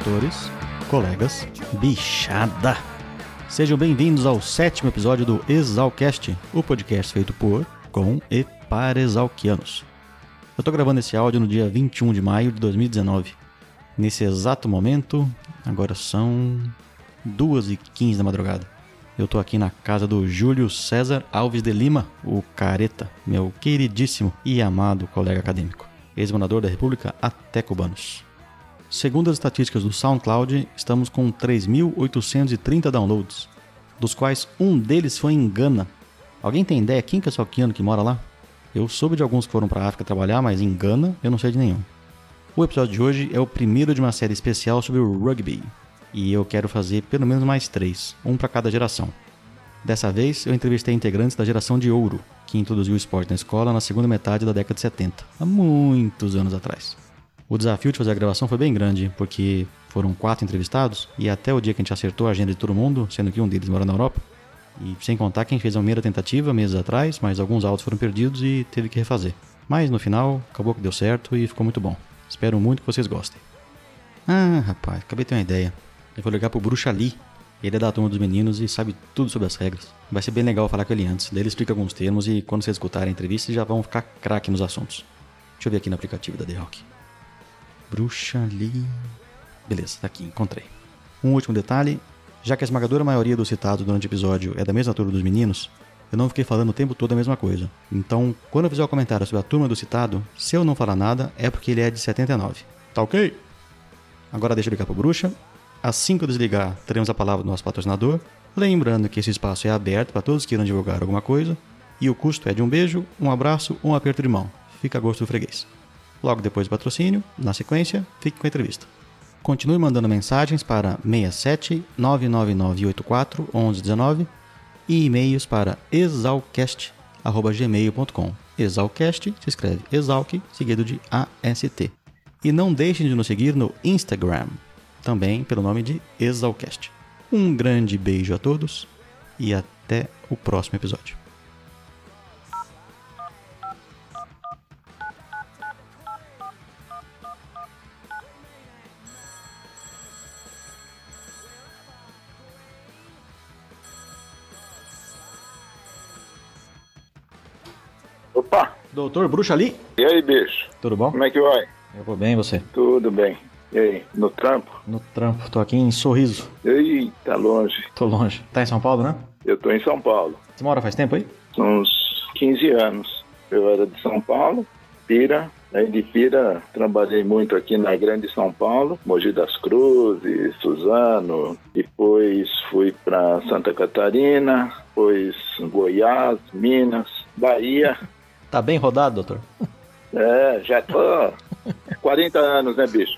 doutores, colegas, bichada. Sejam bem-vindos ao sétimo episódio do Exalcast, o podcast feito por, com e para exalquianos. Eu tô gravando esse áudio no dia 21 de maio de 2019. Nesse exato momento, agora são 2h15 da madrugada. Eu tô aqui na casa do Júlio César Alves de Lima, o Careta, meu queridíssimo e amado colega acadêmico, ex-mandador da República até cubanos. Segundo as estatísticas do SoundCloud, estamos com 3.830 downloads, dos quais um deles foi em Gana. Alguém tem ideia quem que é salquiano que mora lá? Eu soube de alguns que foram para a África trabalhar, mas em Gana eu não sei de nenhum. O episódio de hoje é o primeiro de uma série especial sobre o rugby, e eu quero fazer pelo menos mais três, um para cada geração. Dessa vez, eu entrevistei integrantes da geração de ouro, que introduziu o esporte na escola na segunda metade da década de 70, há muitos anos atrás. O desafio de fazer a gravação foi bem grande, porque foram quatro entrevistados e até o dia que a gente acertou a agenda de todo mundo, sendo que um deles mora na Europa, e sem contar quem fez a primeira tentativa meses atrás, mas alguns áudios foram perdidos e teve que refazer. Mas no final, acabou que deu certo e ficou muito bom. Espero muito que vocês gostem. Ah, rapaz, acabei de ter uma ideia. Eu vou ligar pro Bruxa Lee. Ele é da turma dos meninos e sabe tudo sobre as regras. Vai ser bem legal falar com ele antes. Daí ele explica alguns termos e quando vocês escutarem a entrevista já vão ficar craque nos assuntos. Deixa eu ver aqui no aplicativo da The Rock. Bruxa Lee. Beleza, tá aqui, encontrei. Um último detalhe: já que a esmagadora maioria dos citados durante o episódio é da mesma turma dos meninos, eu não fiquei falando o tempo todo a mesma coisa. Então, quando eu fizer o um comentário sobre a turma do citado, se eu não falar nada, é porque ele é de 79. Tá ok? Agora deixa eu ligar pro Bruxa. Assim que eu desligar, teremos a palavra do nosso patrocinador. Lembrando que esse espaço é aberto para todos que divulgar alguma coisa. E o custo é de um beijo, um abraço ou um aperto de mão. Fica a gosto do freguês. Logo depois do patrocínio, na sequência, fique com a entrevista. Continue mandando mensagens para 67 99984 1119 e e-mails para exalcast.gmail.com. Exalcast se escreve exalc, seguido de AST. E não deixem de nos seguir no Instagram, também pelo nome de Exalcast. Um grande beijo a todos e até o próximo episódio. Opa! Doutor Bruxa Ali? E aí, bicho? Tudo bom? Como é que vai? Eu vou bem, e você? Tudo bem. E aí, no trampo? No trampo, tô aqui em Sorriso. Ei, tá longe. Tô longe. Tá em São Paulo, né? Eu tô em São Paulo. Você mora faz tempo aí? Uns 15 anos. Eu era de São Paulo, Pira. Aí de Pira trabalhei muito aqui na Grande São Paulo, Mogi das Cruzes, Suzano. Depois fui para Santa Catarina, depois Goiás, Minas, Bahia. Tá bem rodado, doutor? É, já tô 40 anos, né, bicho?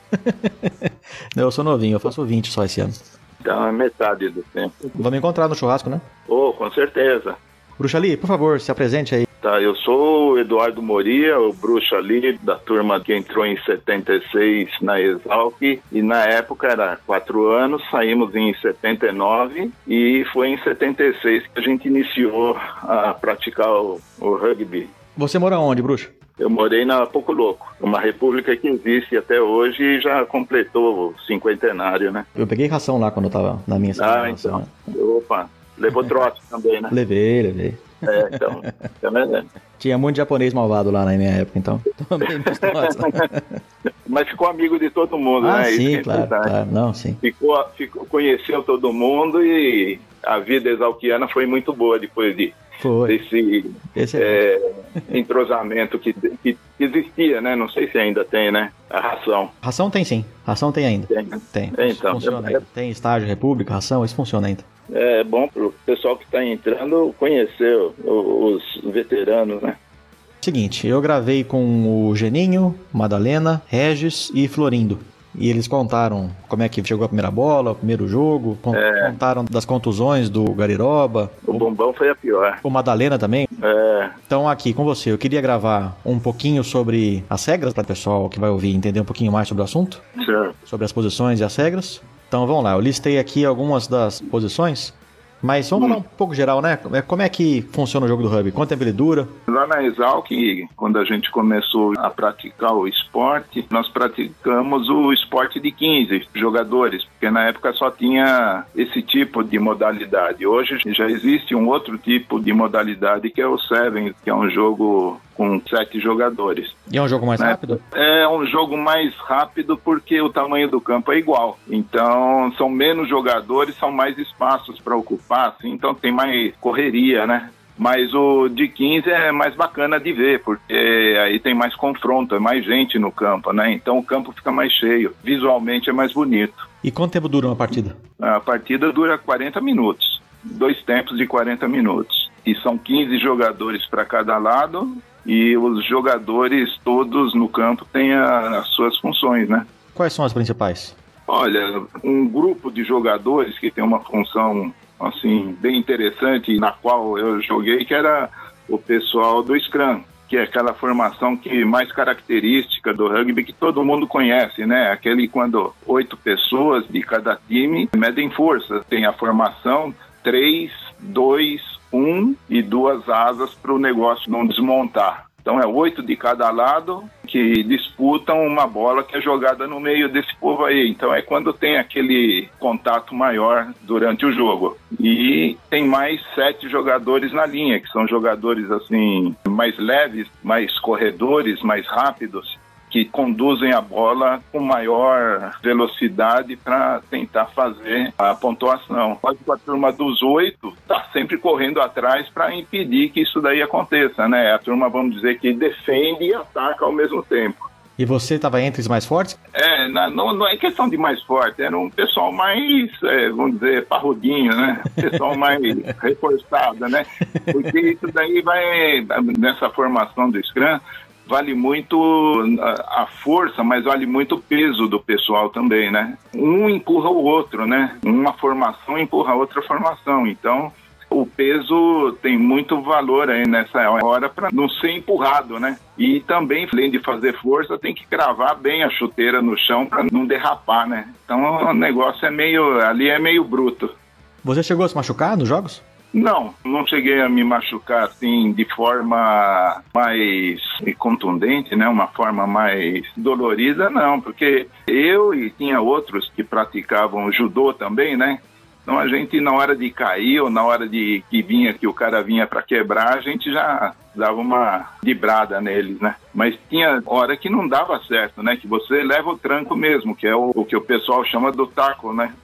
eu sou novinho, eu faço 20 só esse ano. Então é metade do tempo. Vamos encontrar no churrasco, né? Oh, com certeza. Bruxa Ali, por favor, se apresente aí. Tá, eu sou o Eduardo Moria, o Bruxa Ali, da turma que entrou em 76 na Exalc, e na época era quatro anos, saímos em 79, e foi em 76 que a gente iniciou a praticar o, o rugby. Você mora onde, Bruxa? Eu morei na Pouco Louco, uma república que existe até hoje e já completou o cinquentenário, né? Eu peguei ração lá quando eu tava na minha Ah, então. Né? Opa, levou trote também, né? Levei, levei. É, então, é Tinha muito japonês malvado lá na minha época, então. Mas ficou amigo de todo mundo, ah, né? Sim, é claro, claro. Não, sim. Ficou, ficou, conheceu todo mundo e a vida exalquiana foi muito boa depois de foi. desse é, entrosamento que, que existia, né? Não sei se ainda tem, né? A ração. Ração tem sim. Ração tem ainda. Tem. Tem. então, funciona ainda. Tem estágio, república, ração, isso funciona ainda. É bom para o pessoal que está entrando conhecer os veteranos, né? Seguinte, eu gravei com o Geninho, Madalena, Regis e Florindo. E eles contaram como é que chegou a primeira bola, o primeiro jogo, É. contaram das contusões do Gariroba. O bombão foi a pior. O Madalena também. É, Então, aqui com você, eu queria gravar um pouquinho sobre as regras para o pessoal que vai ouvir entender um pouquinho mais sobre o assunto, certo. sobre as posições e as regras. Então, vamos lá, eu listei aqui algumas das posições Mas vamos falar um pouco geral, né? Como é que funciona o jogo do rugby? Quanto tempo ele dura? Lá na Exalc, quando a gente começou a praticar o esporte, nós praticamos o esporte de 15 jogadores, porque na época só tinha esse tipo de modalidade. Hoje já existe um outro tipo de modalidade que é o Seven, que é um jogo com sete jogadores. E é um jogo mais né? rápido? É um jogo mais rápido porque o tamanho do campo é igual. Então são menos jogadores, são mais espaços para ocupar, assim, então tem mais correria, né? Mas o de 15 é mais bacana de ver, porque aí tem mais confronto, é mais gente no campo, né? Então o campo fica mais cheio. Visualmente é mais bonito. E quanto tempo dura uma partida? A partida dura 40 minutos. Dois tempos de 40 minutos. E são 15 jogadores para cada lado e os jogadores todos no campo têm a, as suas funções, né? Quais são as principais? Olha, um grupo de jogadores que tem uma função assim bem interessante na qual eu joguei que era o pessoal do Scrum, que é aquela formação que mais característica do rugby que todo mundo conhece, né? Aquele quando oito pessoas de cada time medem força, tem a formação três, dois, um e duas asas para o negócio não desmontar. Então é oito de cada lado que disputam uma bola que é jogada no meio desse povo aí. Então é quando tem aquele contato maior durante o jogo. E tem mais sete jogadores na linha, que são jogadores assim mais leves, mais corredores, mais rápidos que conduzem a bola com maior velocidade para tentar fazer a pontuação. Quase a turma dos oito está sempre correndo atrás para impedir que isso daí aconteça, né? A turma, vamos dizer, que defende e ataca ao mesmo tempo. E você estava entre os mais fortes? É, não, não é questão de mais forte, era um pessoal mais, é, vamos dizer, parrudinho, né? Pessoal mais reforçado, né? Porque isso daí vai, nessa formação do Scrum, vale muito a, força, mas vale muito o peso do pessoal também, né? Um empurra o outro, né? Uma formação empurra a outra formação. Então, o peso tem muito valor aí nessa hora para não ser empurrado, né? E também, além de fazer força, tem que cravar bem a chuteira no chão para não derrapar, né? Então o negócio é meio. ali é meio bruto. Você chegou a se machucar nos jogos? Não, não cheguei a me machucar assim de forma mais contundente, né? Uma forma mais dolorida, não, porque eu e tinha outros que praticavam judô também, né? Então a gente na hora de cair ou na hora de que vinha que o cara vinha para quebrar, a gente já dava uma librada neles, né? Mas tinha hora que não dava certo, né? Que você leva o tranco mesmo, que é o, o que o pessoal chama do taco, né?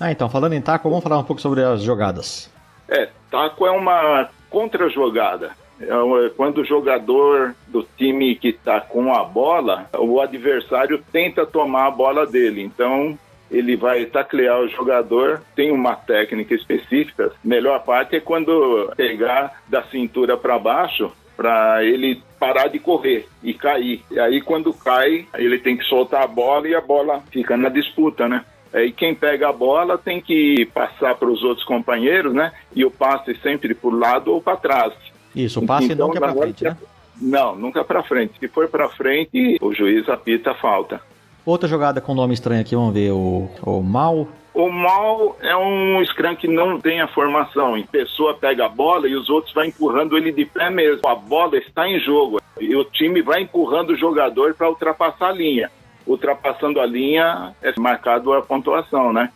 Ah, então falando em taco, vamos falar um pouco sobre as jogadas. É, taco é uma contra-jogada. É quando o jogador do time que está com a bola, o adversário tenta tomar a bola dele. Então, ele vai taclear o jogador, tem uma técnica específica. Melhor parte é quando pegar da cintura para baixo para ele parar de correr e cair. E aí quando cai, ele tem que soltar a bola e a bola fica na disputa, né? É, e quem pega a bola tem que passar para os outros companheiros, né? E o passe sempre por lado ou para trás. Isso, o passe então, nunca é para frente, né? Não, nunca para frente. Se for para frente, o juiz apita a falta. Outra jogada com nome estranho aqui, vamos ver o, o mal. O mal é um scrum que não tem a formação. A pessoa pega a bola e os outros vão empurrando ele de pé mesmo. A bola está em jogo e o time vai empurrando o jogador para ultrapassar a linha ultrapassando a linha, é marcado a pontuação, né?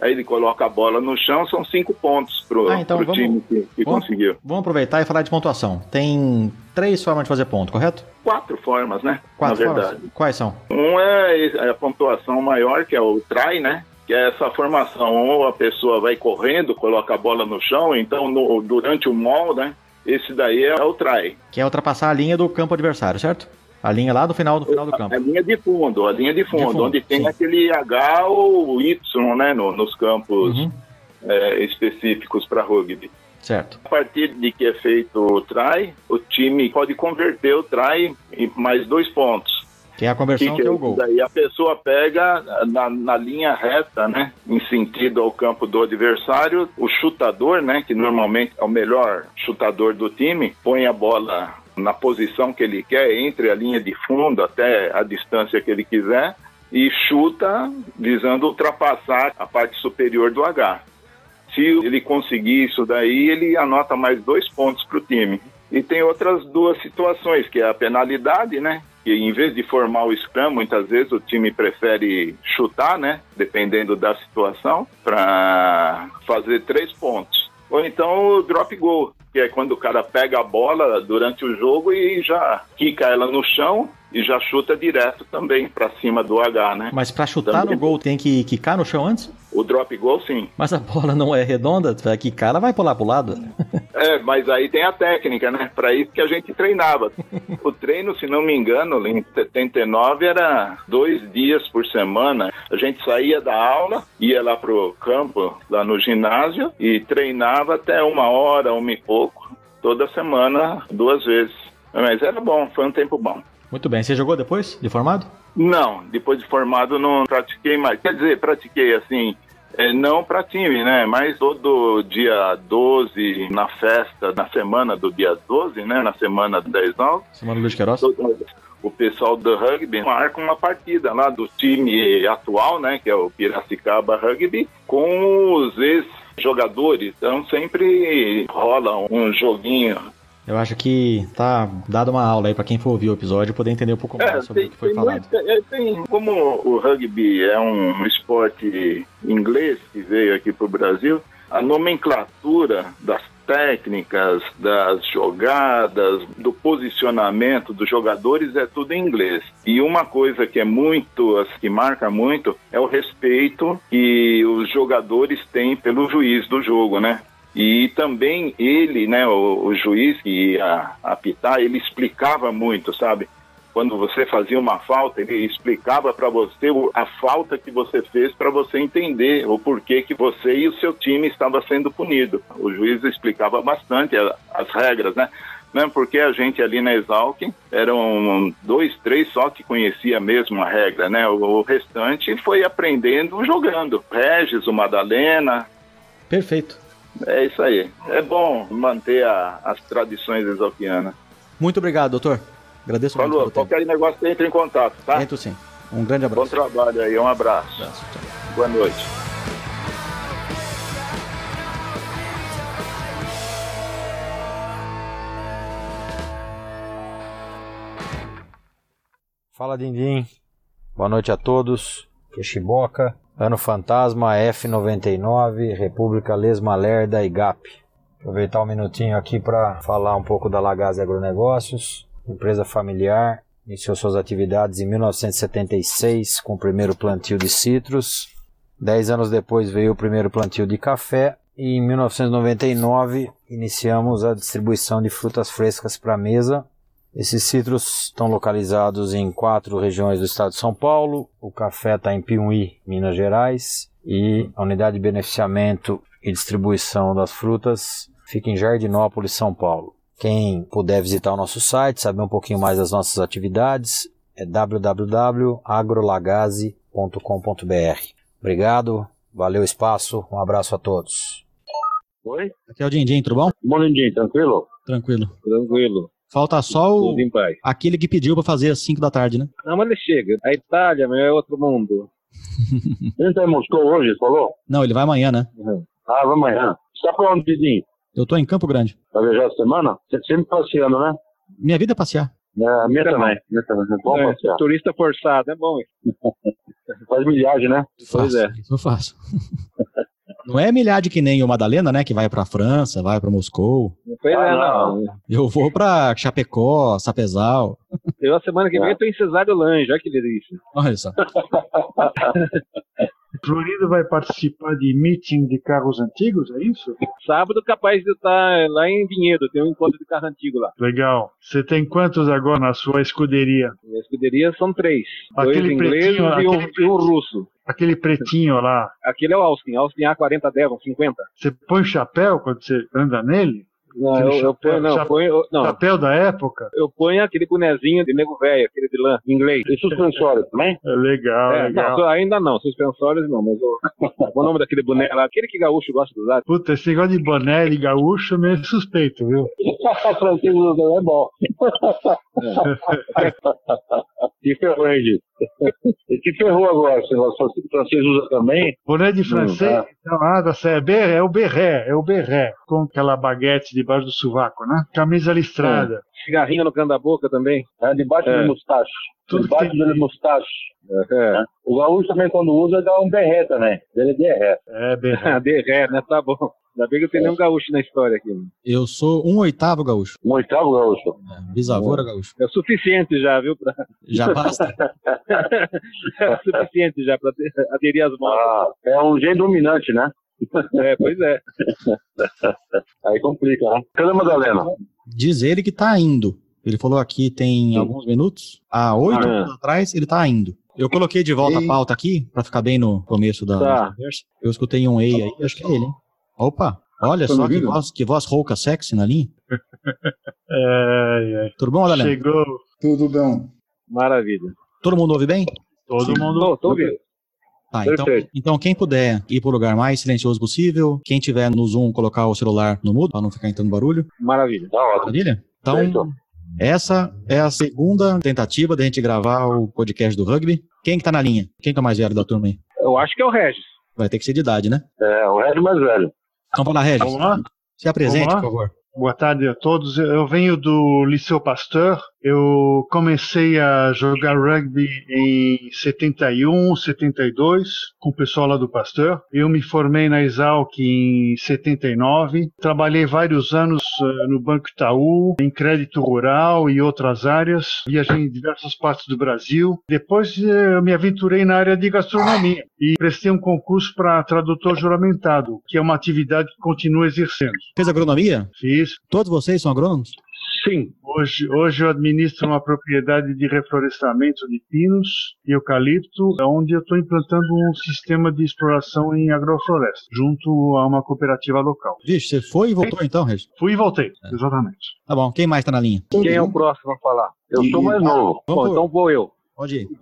Aí ele coloca a bola no chão, são cinco pontos pro, ah, então time que, que vamos, conseguiu. Vamos aproveitar e falar de pontuação. Tem três formas de fazer ponto, correto? Quatro formas, né? Quatro Na verdade. Formas? Quais são? Um é, é a pontuação maior, que é o try, né? que é essa formação, ou a pessoa vai correndo, coloca a bola no chão, então no, durante o mall, né? Esse daí é o try. Que é ultrapassar a linha do campo adversário, certo? A linha lá do final do final do campo. A linha de fundo, a linha de fundo, de fundo onde tem sim. aquele H ou Y, né, no, nos campos uhum. é, específicos para rugby. Certo. A partir de que é feito o try, o time pode converter o try em mais dois pontos. Que é a conversão que, que é o gol. Daí a pessoa pega na, na, linha reta, né, em sentido ao campo do adversário, o chutador, né, que normalmente é o melhor chutador do time, põe a bola na posição que ele quer, entre a linha de fundo até a distância que ele quiser, e chuta visando ultrapassar a parte superior do H. Se ele conseguir isso daí, ele anota mais dois pontos para o time. E tem outras duas situações, que é a penalidade, né? Que em vez de formar o scrum, muitas vezes o time prefere chutar, né? Dependendo da situação, para fazer três pontos. Ou então o drop goal, que é quando o cara pega a bola durante o jogo e já quica ela no chão e já chuta direto também para cima do H, né? Mas para chutar também. no gol tem que quicar no chão antes? O drop goal, sim. Mas a bola não é redonda, vai quicar, ela vai pular pro lado. É, mas aí tem a técnica, né? Para isso que a gente treinava. O treino, se não me engano, em 79 era dois dias por semana. A gente saía da aula, ia lá pro campo, lá no ginásio, e treinava até uma hora, uma e pouco, toda semana, duas vezes. Mas era bom, foi um tempo bom. Muito bem. Você jogou depois de formado? Não, depois de formado não pratiquei mais. Quer dizer, pratiquei assim, é, não para time, né? Mas todo dia 12, na festa, na semana do dia 12, né? Na semana 10 9. Semana do Luiz Queiroz? O pessoal do rugby marca uma partida lá do time atual, né? Que é o Piracicaba Rugby, com os ex-jogadores. Então sempre rola um joguinho eu acho que tá dado uma aula aí para quem for ouvir o episódio poder entender um pouco mais é, sobre tem, o que foi falado. Muito, é, tem, como o rugby é um esporte inglês que veio aqui para o Brasil, a nomenclatura das técnicas, das jogadas, do posicionamento dos jogadores é tudo em inglês. E uma coisa que é muito, que marca muito, é o respeito que os jogadores têm pelo juiz do jogo, né? E também ele, né, o, o juiz que ia apitar, ele explicava muito, sabe? Quando você fazia uma falta, ele explicava para você a falta que você fez para você entender o porquê que você e o seu time estava sendo punido. O juiz explicava bastante as regras, né? Não, porque a gente ali na Exalc eram dois, três só que conhecia mesmo a regra, né? O, restante foi aprendendo jogando. Regis, o Madalena. Perfeito. É isso aí. É bom manter a, as tradições exalquianas. Muito obrigado, doutor. Agradeço Falou, muito. Falou, qualquer negócio entre em contato, tá? Entro sim. Um grande abraço. Bom trabalho aí, um abraço. abraço Boa noite. Fala, Dindim. Boa noite a todos. Quechiboca. Ano Fantasma F99, República Lesmalerda e GAP. Aproveitar um minutinho aqui para falar um pouco da Lagase Agronegócios, empresa familiar, iniciou suas atividades em 1976 com o primeiro plantio de citros. Dez anos depois veio o primeiro plantio de café e em 1999 iniciamos a distribuição de frutas frescas para mesa esses citros estão localizados em quatro regiões do estado de São Paulo. O café está em Piumhi, Minas Gerais. E a unidade de beneficiamento e distribuição das frutas fica em Jardinópolis, São Paulo. Quem puder visitar o nosso site, saber um pouquinho mais das nossas atividades, é www.agrolagaze.com.br. Obrigado, valeu o espaço, um abraço a todos. Oi? Aqui é o Dindim, tudo bom? Bom, Dindim, tranquilo? Tranquilo. Tranquilo. Falta só o, aquele que pediu para fazer às 5 da tarde, né? Não, mas ele chega. A Itália, meu, é outro mundo. ele tá em Moscou hoje, falou? Não, ele vai amanhã, né? Uhum. Ah, vai amanhã. Você tá pra onde, Didinho? Eu tô em Campo Grande. Vai viajar essa semana? Você sempre passeando, né? Minha vida é passear. É, a minha também. Minha também. É bom é, passear. Turista forçado, é bom. Faz milhagem, né? Pois é. Isso eu faço. Não é milhade que nem o Madalena, né? Que vai pra França, vai pra Moscou. Pois ah, é, não. Eu vou pra Chapecó, Sapezal. Eu a semana que vem eu tô em Cesário Lange, olha que delícia. Olha só. Florido vai participar de meeting de carros antigos, é isso? Sábado capaz de estar lá em Vinhedo, tem um encontro de carro antigo lá. Legal. Você tem quantos agora na sua escuderia? Minha escuderia são três. Aquele dois ingleses e um, e um russo. Aquele pretinho lá. Aquele é o Austin, Austin A4010, 50. Você põe chapéu quando você anda nele? Não, eu, eu ponho, não, chapéu, ponho, não, chapéu da época? eu ponho aquele bonezinho de nego velho, aquele de lã, em inglês. E suspensório também? É legal, É, legal. não, ainda não, suspensórios não, mas o, o nome daquele boneco lá, aquele que gaúcho gosta de usar. Puta, esse negócio de boné de gaúcho é meio suspeito, viu? Francês também é bom. E ferrou, hein? E que ferrou agora? Se o francês usa também? Boné de francês, tá. não, nada, é, é o berré, é o berré. Com aquela baguete debaixo do sovaco, né? Camisa listrada. Cigarrinho no canto da boca também. É, debaixo É. do mustache. Tudo debaixo que- do mustache. É, O gaúcho também, quando usa, dá um berré também. Ele é berré. É, berré. de ré, né? Tá bom. Ainda bem que eu tenho nenhum gaúcho na história aqui. né? Eu sou um oitavo gaúcho. Um oitavo gaúcho. É, bisavô era gaúcho. É o suficiente já, viu? Pra... Já basta. é o suficiente já pra ter- aderir às modas. Ah, é um jeito dominante, né? É, pois é. Aí complica, né? Cadê a Madalena? Diz ele que tá indo. Ele falou aqui tem alguns minutos. Há oito Ah, é. minutos atrás, ele tá indo. Eu coloquei de volta a pauta aqui, pra ficar bem no começo da Tá. conversa. Eu escutei um ei aí, acho que é ele, hein? Opa, olha Tá só que voz, que voz rouca sexy na linha. Ai, ai. Tudo bom, Madalena? Chegou Tudo bom. Maravilha. Todo mundo ouve bem? todo mundo. Tô, tô ouvindo. Tá, então, Perfeito. então quem puder ir pro lugar mais silencioso possível, quem tiver no Zoom, colocar o celular no mudo, pra não ficar entrando barulho. Maravilha. Tá ótimo. Maravilha? Então, Certo. essa é a segunda tentativa da gente gravar o podcast do rugby. Quem que tá na linha? Quem que é o mais velho da turma aí? Eu acho que é o Regis. Vai ter que ser de idade, né? É, o Red mais velho. Então, vamos lá, Regis. Vamos lá? Se apresente, Vamos lá? por favor. Boa tarde a todos. Eu venho do Liceu Pasteur. Eu comecei a jogar rugby em 71, 72, com o pessoal lá do Pasteur. Eu me formei na Exalc em 79. Trabalhei vários anos eh, no Banco Itaú, em crédito rural e outras áreas. Viajei em diversas partes do Brasil. Depois eh, eu me aventurei na área de gastronomia e prestei um concurso para tradutor juramentado, que é uma atividade que continuo exercendo. Fez agronomia? Fiz. Todos vocês são agrônomos? Sim. Hoje, hoje eu administro uma propriedade de reflorestamento de pinos e eucalipto, onde eu estou implantando um sistema de exploração em agrofloresta, junto a uma cooperativa local. Vixe, você foi e voltou então, Regis? Fui e voltei, exatamente. Tá bom, quem mais tá na linha? Quem é o próximo a falar? Eu sou mais novo. Bom, então vou eu.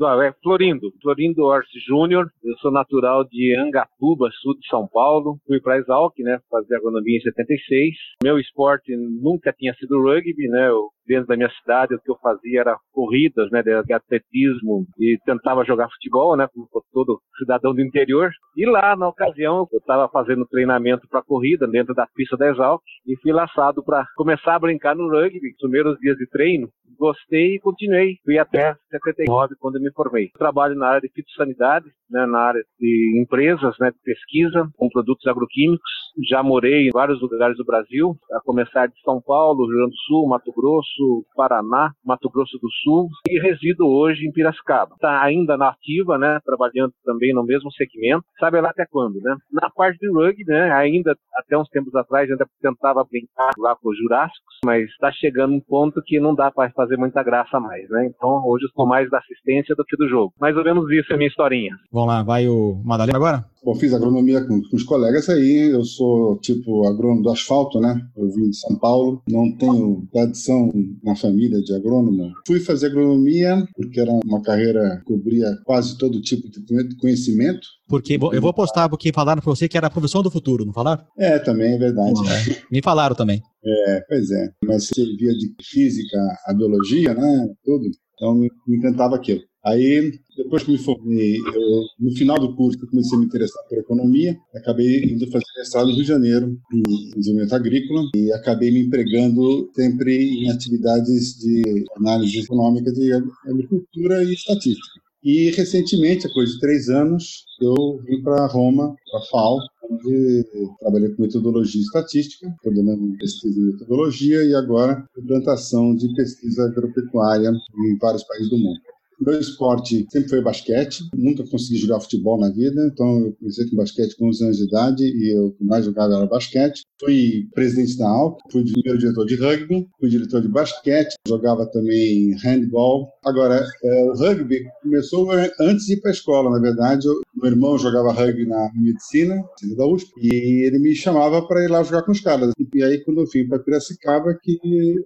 Ah, É Florindo, Florindo Orsi Júnior. Eu sou natural de Angatuba, sul de São Paulo. Fui para Exalc, né, fazer agronomia em 76. Meu esporte nunca tinha sido rugby, né? Eu, dentro da minha cidade, o que eu fazia era corridas, né, de atletismo e tentava jogar futebol, né, como todo cidadão do interior. E lá, na ocasião, eu estava fazendo treinamento para corrida dentro da pista da Exalc e fui laçado para começar a brincar no rugby. Os primeiros dias de treino, gostei e continuei. Fui até 79 quando me formei. Trabalho na área de fitossanidade, né, na área de empresas, né, de pesquisa com produtos agroquímicos. Já morei em vários lugares do Brasil, a começar de São Paulo, Rio Grande do Sul, Mato Grosso, Paraná, Mato Grosso do Sul e resido hoje em Piracicaba. Está ainda na ativa, né, trabalhando também no mesmo segmento. Sabe lá até quando, né? Na parte de rugby, né, ainda até uns tempos atrás ainda tentava brincar lá com os Jurássicos, mas está chegando um ponto que não dá para fazer muita graça mais, né? Então hoje eu mais da assistência do que do jogo. Mais ou menos isso é a minha historinha. Vamos lá, vai o Madalena agora? Bom, fiz agronomia com, com os colegas aí. Eu sou tipo agrônomo do asfalto, né? Eu vim de São Paulo, não tenho tradição na família de agrônomo. Fui fazer agronomia porque era uma carreira que cobria quase todo tipo de conhecimento. Porque eu vou postar porque falaram pra você que era a profissão do futuro, não falaram? É, também é verdade. Me falaram também. É, pois é. Mas servia de física, a biologia, né? Tudo. Então me, me encantava aquilo. Aí, depois que me formei, eu, no final do curso, eu comecei a me interessar por economia. Acabei indo fazer mestrado no Rio de Janeiro, em desenvolvimento agrícola, e acabei me empregando sempre em atividades de análise econômica de agricultura e estatística. E recentemente, há coisa de três anos, eu vim para Roma, para a FAO, onde trabalhei com metodologia estatística, coordenando pesquisa em metodologia e agora implantação de pesquisa agropecuária em vários países do mundo. Meu esporte sempre foi basquete, nunca consegui jogar futebol na vida, então eu comecei com basquete com 11 anos de idade e eu, mais jogava era basquete. Fui presidente da ALC, fui primeiro diretor de rugby, fui diretor de basquete, jogava também handball. Agora, é, o rugby começou antes de ir para a escola, na verdade. Eu, meu irmão jogava rugby na medicina, da USP, e ele me chamava para ir lá jogar com os caras. E aí, quando eu vim para Piracicaba, que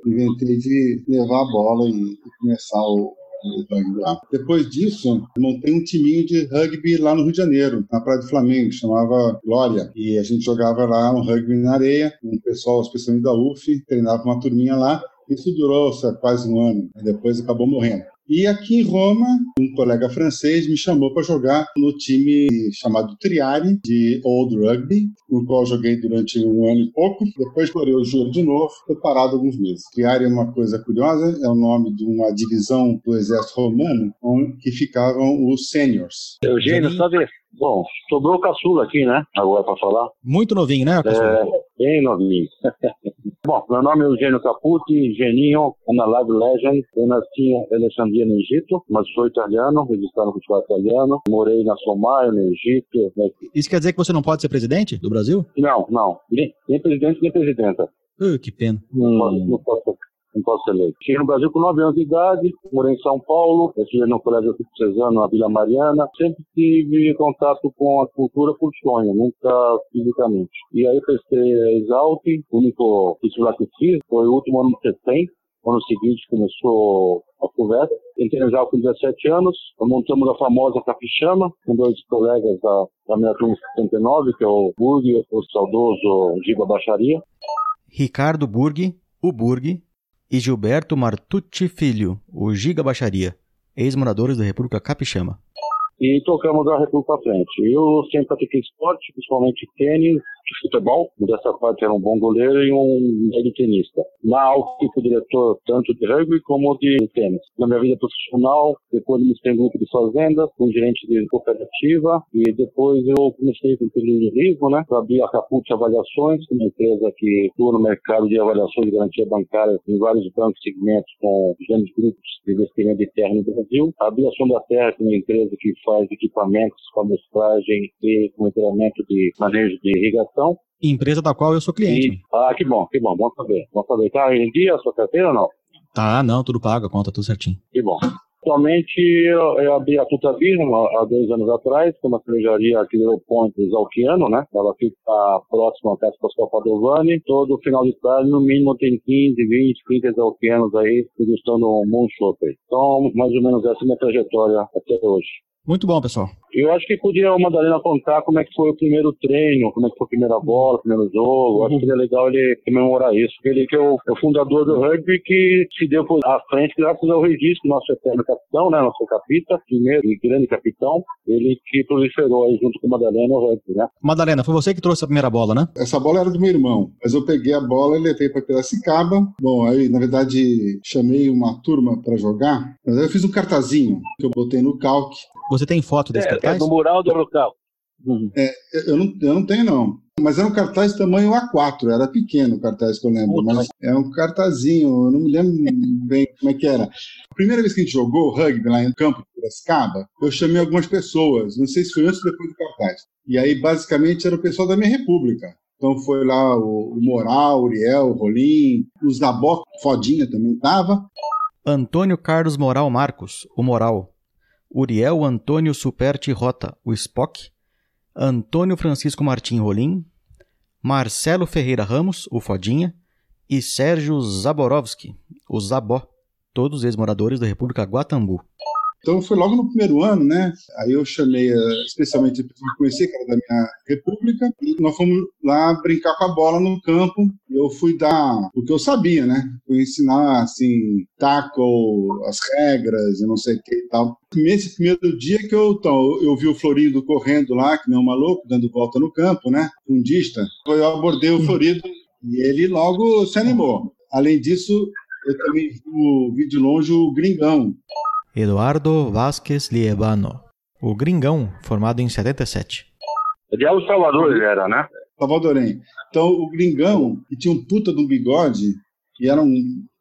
inventei de levar a bola e começar o, depois disso, montei um timinho de rugby lá no Rio de Janeiro, na Praia do Flamengo, chamava Glória. E a gente jogava lá um rugby na areia, um pessoal, especialmente da UF, treinava uma turminha lá. Isso durou quase um ano, depois acabou morrendo. E aqui em Roma, um colega francês me chamou para jogar no time chamado Triari, de Old Rugby, no qual joguei durante um ano e pouco. Depois explorei o jogo de novo, estou parado alguns meses. Triari é uma coisa curiosa, é o nome de uma divisão do exército romano, onde que ficavam os seniors. Eugênio, sabe, Bom, sobrou o caçula aqui, né? Agora para falar. Muito novinho, né, caçula? É, bem novinho. Bom, meu nome é Eugênio Caputi, Geninho, Analab Legend. Eu nasci em Alexandria, no Egito, mas sou italiano, registrado no futebol italiano. Morei na Somália, no Egito. Né? Isso quer dizer que você não pode ser presidente do Brasil? Não, não. Nem, nem presidente, nem presidenta. Uh, que pena. Hum, não, não posso posso ser eleito. Cheguei no Brasil com 9 anos de idade, morei em São Paulo, estudei no Colégio Cesano, na Vila Mariana. Sempre tive contato com a cultura por sonho, nunca fisicamente. E aí prestei Exalt, o único vestibular que fiz, foi o último ano que tem. No ano seguinte começou a conversa. Entrei no Exalt com 17 anos, montamos a famosa Capixama, com dois colegas da, da minha turma 79, que é o Burg o saudoso Giba Baixaria. Ricardo Burg, o Burg, e Gilberto Martucci Filho, o Giga Baixaria, ex-moradores da República Capixama e tocamos a República à frente. Eu sempre pratiquei esporte, principalmente tênis, futebol. Dessa parte era um bom goleiro e um médio tenista. Na Alc fui diretor tanto de rugby como de tênis. Na minha vida profissional, depois me em grupo de fazendas, fui gerente de cooperativa e depois eu comecei com empreendedorismo, né? Abri a Caput Avaliações, uma empresa que atua no mercado de avaliações de garantia bancária em vários bancos segmentos com grandes grupos de investimento de terra no Brasil. Abri a Som da Terra, que é uma empresa que faz equipamentos com amostragem e monitoramento de manejo de irrigação. Empresa da qual eu sou cliente. E, ah, que bom, que bom, bom saber. Bom saber. Tá em dia a sua carteira ou não? Tá, não, tudo pago, a conta tudo certinho. Que bom. Atualmente eu, eu abri a Tuta Vision há dois anos atrás, que é uma cervejaria aqui do Ponte Zalquiano, né? Ela fica próxima à Casa Pascoal Padovani. Todo final de tarde, no mínimo, tem 15, 20, 30 Zalquianos aí degustando um Moon Shopper. Então, mais ou menos essa é a minha trajetória até hoje. Muito bom, pessoal. Eu acho que podia a Madalena contar como é que foi o primeiro treino, como é que foi a primeira bola, o primeiro jogo. Uhum. Acho que seria legal ele comemorar isso. Ele que é o, é o, fundador do rugby que se deu à frente graças ao registro, nosso eterno capitão, né, nosso capita, primeiro e grande capitão, ele que proliferou aí junto com a Madalena o rugby, né? Madalena, foi você que trouxe a primeira bola, né? Essa bola era do meu irmão, mas eu peguei a bola e levei para Piracicaba. Bom, aí na verdade chamei uma turma para jogar, mas aí eu fiz um cartazinho que eu botei no calque você tem foto desse é, cartaz? É do mural do local. Uhum. É, eu, não, eu não tenho, não. Mas era um cartaz tamanho A4, era pequeno o cartaz que eu lembro, mas é um cartazinho, eu não me lembro bem como é que era. A primeira vez que a gente jogou rugby lá em campo de Piracicaba, eu chamei algumas pessoas, não sei se foi antes ou depois do cartaz. E aí, basicamente, era o pessoal da minha república. Então foi lá o, o Moral, o Uriel, o Rolim, os da Boca, Fodinha também estava. Antônio Carlos Moral Marcos, o Moral, Uriel Antônio Superti Rota, o Spock, Antônio Francisco Martim Rolim, Marcelo Ferreira Ramos, o Fodinha, e Sérgio Zaborowski, o Zabó, todos ex-moradores da República Guatambu. Então foi logo no primeiro ano, né? Aí eu chamei eh, especialmente a pessoa que conhecia, que era da minha república, e nós fomos lá brincar com a bola no campo. Eu fui dar o que eu sabia, né? Fui ensinar, assim, tackle, as regras e não sei o que e tal. Nesse primeiro dia que eu, então, eu vi o Florido correndo lá, que nem um maluco, dando volta no campo, né? Fundista. Eu abordei o Florido e ele logo se animou. Além disso, eu também vi de longe o Gringão, Eduardo Vasquez Liebano, o gringão, formado em 77. De El Salvador ele era, né? Salvadorenho. Então, o gringão, que tinha um puta de um bigode, e era um,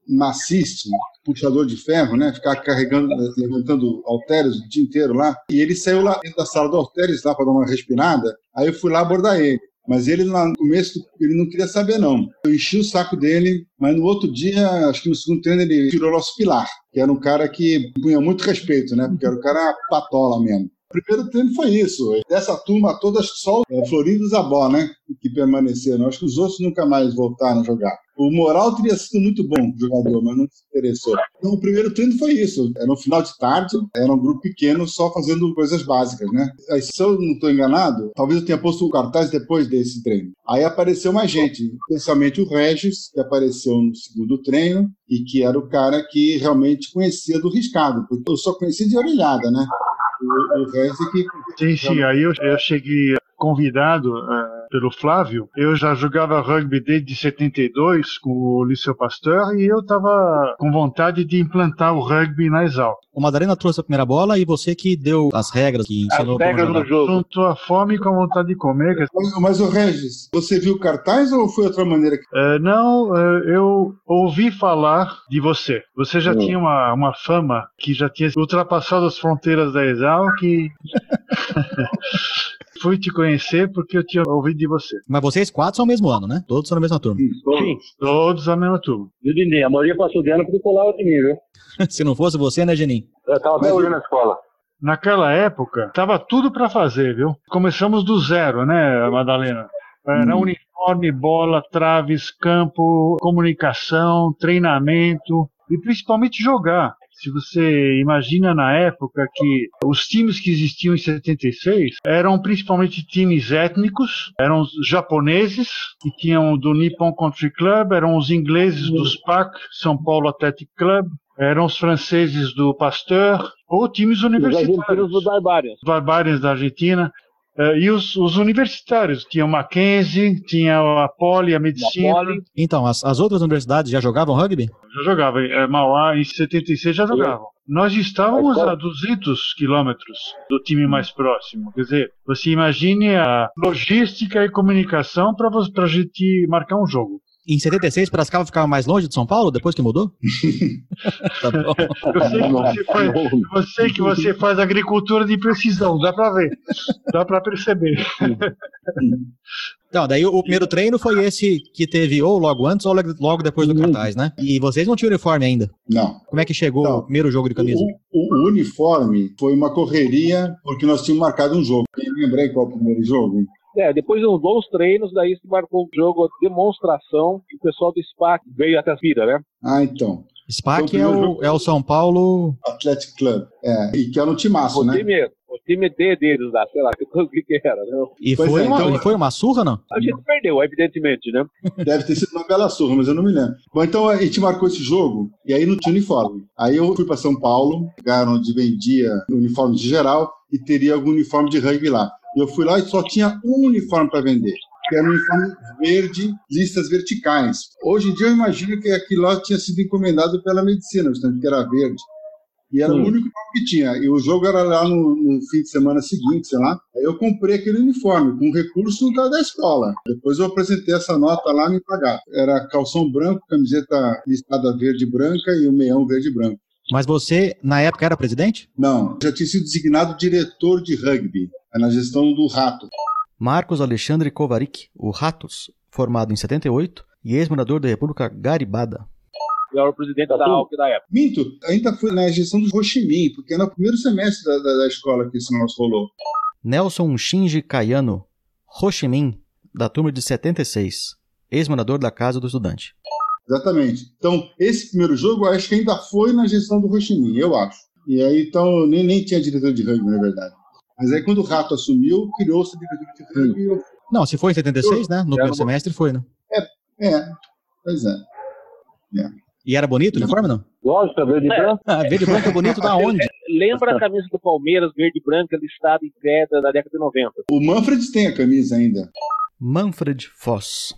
maciço, puxador de ferro, né? Ficar carregando, levantando halteres o dia inteiro lá. E ele saiu lá dentro da sala do halteres lá para dar uma respirada. Aí eu fui lá abordar ele. Mas ele, no começo, ele não queria saber, não. Eu enchi o saco dele, mas no outro dia, acho que no segundo treino, ele tirou nosso pilar, que era um cara que punha muito respeito, né? Porque era um cara patola mesmo. O primeiro treino foi isso. Dessa turma toda, só o Florindo Zabó, né? Que permaneceram. Acho que os outros nunca mais voltaram a jogar. O Moral teria sido muito bom jogador, mas não se interessou. Então, o primeiro treino foi isso. Era no final de tarde, era um grupo pequeno só fazendo coisas básicas, né? Aí, se eu não estou enganado, talvez eu tenha posto o cartaz depois desse treino. Aí apareceu mais gente, especialmente o Regis, que apareceu no segundo treino e que era o cara que realmente conhecia do riscado, porque eu só conhecia de orelhada, né? O, o resto é que. Sim, sim. Aí eu, eu cheguei convidado uh, pelo Flávio. Eu já jogava rugby desde 72 com o Liceu Pasteur e eu estava com vontade de implantar o rugby na Exalc. O Madalena trouxe a primeira bola e você que deu as regras, que ensinou As regras do jogo. Juntou a fome com a vontade de comer. Mas, o Regis, você viu o cartaz ou foi outra maneira? Uh, não, uh, eu ouvi falar de você. Você já Hum. tinha uma, uma fama que já tinha ultrapassado as fronteiras da Exalc e... Fui te conhecer porque eu tinha ouvido de você. Mas vocês quatro são o mesmo ano, né? Todos são na mesma turma. Sim. Todos a mesma turma. E o a maioria passou de ano porque colava de mim, viu? Se não fosse você, né, Geninho? Eu tava até hoje na escola. Naquela época, tava tudo para fazer, viu? Começamos do zero, né, Madalena? Era Hum. uniforme, bola, traves, campo, comunicação, treinamento e principalmente jogar. Se você imagina na época que os times que existiam em 76 eram principalmente times étnicos, eram os japoneses, que tinham do Nippon Country Club, eram os ingleses do SPAC, São Paulo Athletic Club, eram os franceses do Pasteur, ou times Os argentinos universitários. do Barbarians. Os Barbários da Argentina. Eh, e os, os universitários, tinha o Mackenzie, tinha a Poli, a Medicina, Poli. Então, as, as outras universidades já jogavam rugby? já jogava, eh, Mauá em 76 já jogavam. Nós estávamos a 200 quilômetros do time mais próximo. Quer dizer, você imagine a logística e comunicação para a gente marcar um jogo. Em 76, Piracicaba ficava mais longe de São Paulo, depois que mudou? tá bom. Eu sei que você faz, eu sei que você faz agricultura de precisão, dá para ver, dá para perceber. Então, daí o primeiro treino foi esse que teve ou logo antes ou logo- logo depois do cartaz, né? E vocês não tinham uniforme ainda. Não. Como é que chegou Não. o primeiro jogo de camisa? O, o- o uniforme foi uma correria, porque nós tínhamos marcado um jogo. Eu lembrei qual é o primeiro jogo? É, depois de uns bons treinos, daí se marcou um jogo, demonstração, e o pessoal do SPAC veio até a vida, né? Ah, então. SPAC é Então, o primeiro o, jogo- é o São Paulo. Athletic Club. É, e que era um timaço, O né? time, o time D deles lá, sei lá, o que que era, né? E Pois foi, é, uma, então- foi uma surra, não? A gente perdeu, evidentemente, né? Deve ter sido uma bela surra, mas eu não me lembro. Bom, então a gente marcou esse jogo e aí não tinha uniforme. Aí eu fui para São Paulo, lugar onde vendia uniforme de geral e teria algum uniforme de rugby lá. Eu fui lá e só tinha um uniforme para vender, que era um uniforme verde, listas verticais. Hoje em dia eu imagino que aquilo lá tinha sido encomendado pela medicina, que era verde. E era o único que tinha. E o jogo era lá no, no fim de semana seguinte, sei lá. Aí eu comprei aquele uniforme com recurso da, da escola. Depois eu apresentei essa nota lá me pagaram. Era calção branco, camiseta listada verde e branca e o meião verde e branco. Mas você, na época, era presidente? Não, já tinha sido designado diretor de rugby é na gestão do Rato. Marcos Alexandre Kovarik, o Ratos, formado em 78 e ex-morador da República Garibada. Eu era o presidente da AUC da época. Minto, ainda foi na gestão do Ho Chi Minh, porque era no primeiro semestre da, da, da escola que esse nosso rolou. Nelson Shinji Kayano, Ho Chi Minh, da turma de 76, ex-morador da Casa do Estudante. Exatamente. Então, esse primeiro jogo, eu acho que ainda foi na gestão do Ho Chi Minh, eu acho. E aí, então, eu nem, nem tinha diretor de rugby, na verdade. Mas aí, quando o Rato assumiu, criou-se diretor de rugby. Eu... Não, se foi em 76, né? No primeiro semestre foi, né? É, pois é. E era bonito o uniforme, não? Lógico, é verde e É. branco. Ah, verde e branco é bonito da onde? Lembra a camisa do Palmeiras, verde e branca, listada em pedra da década de 90. O Manfred tem a camisa ainda. Manfred Foss.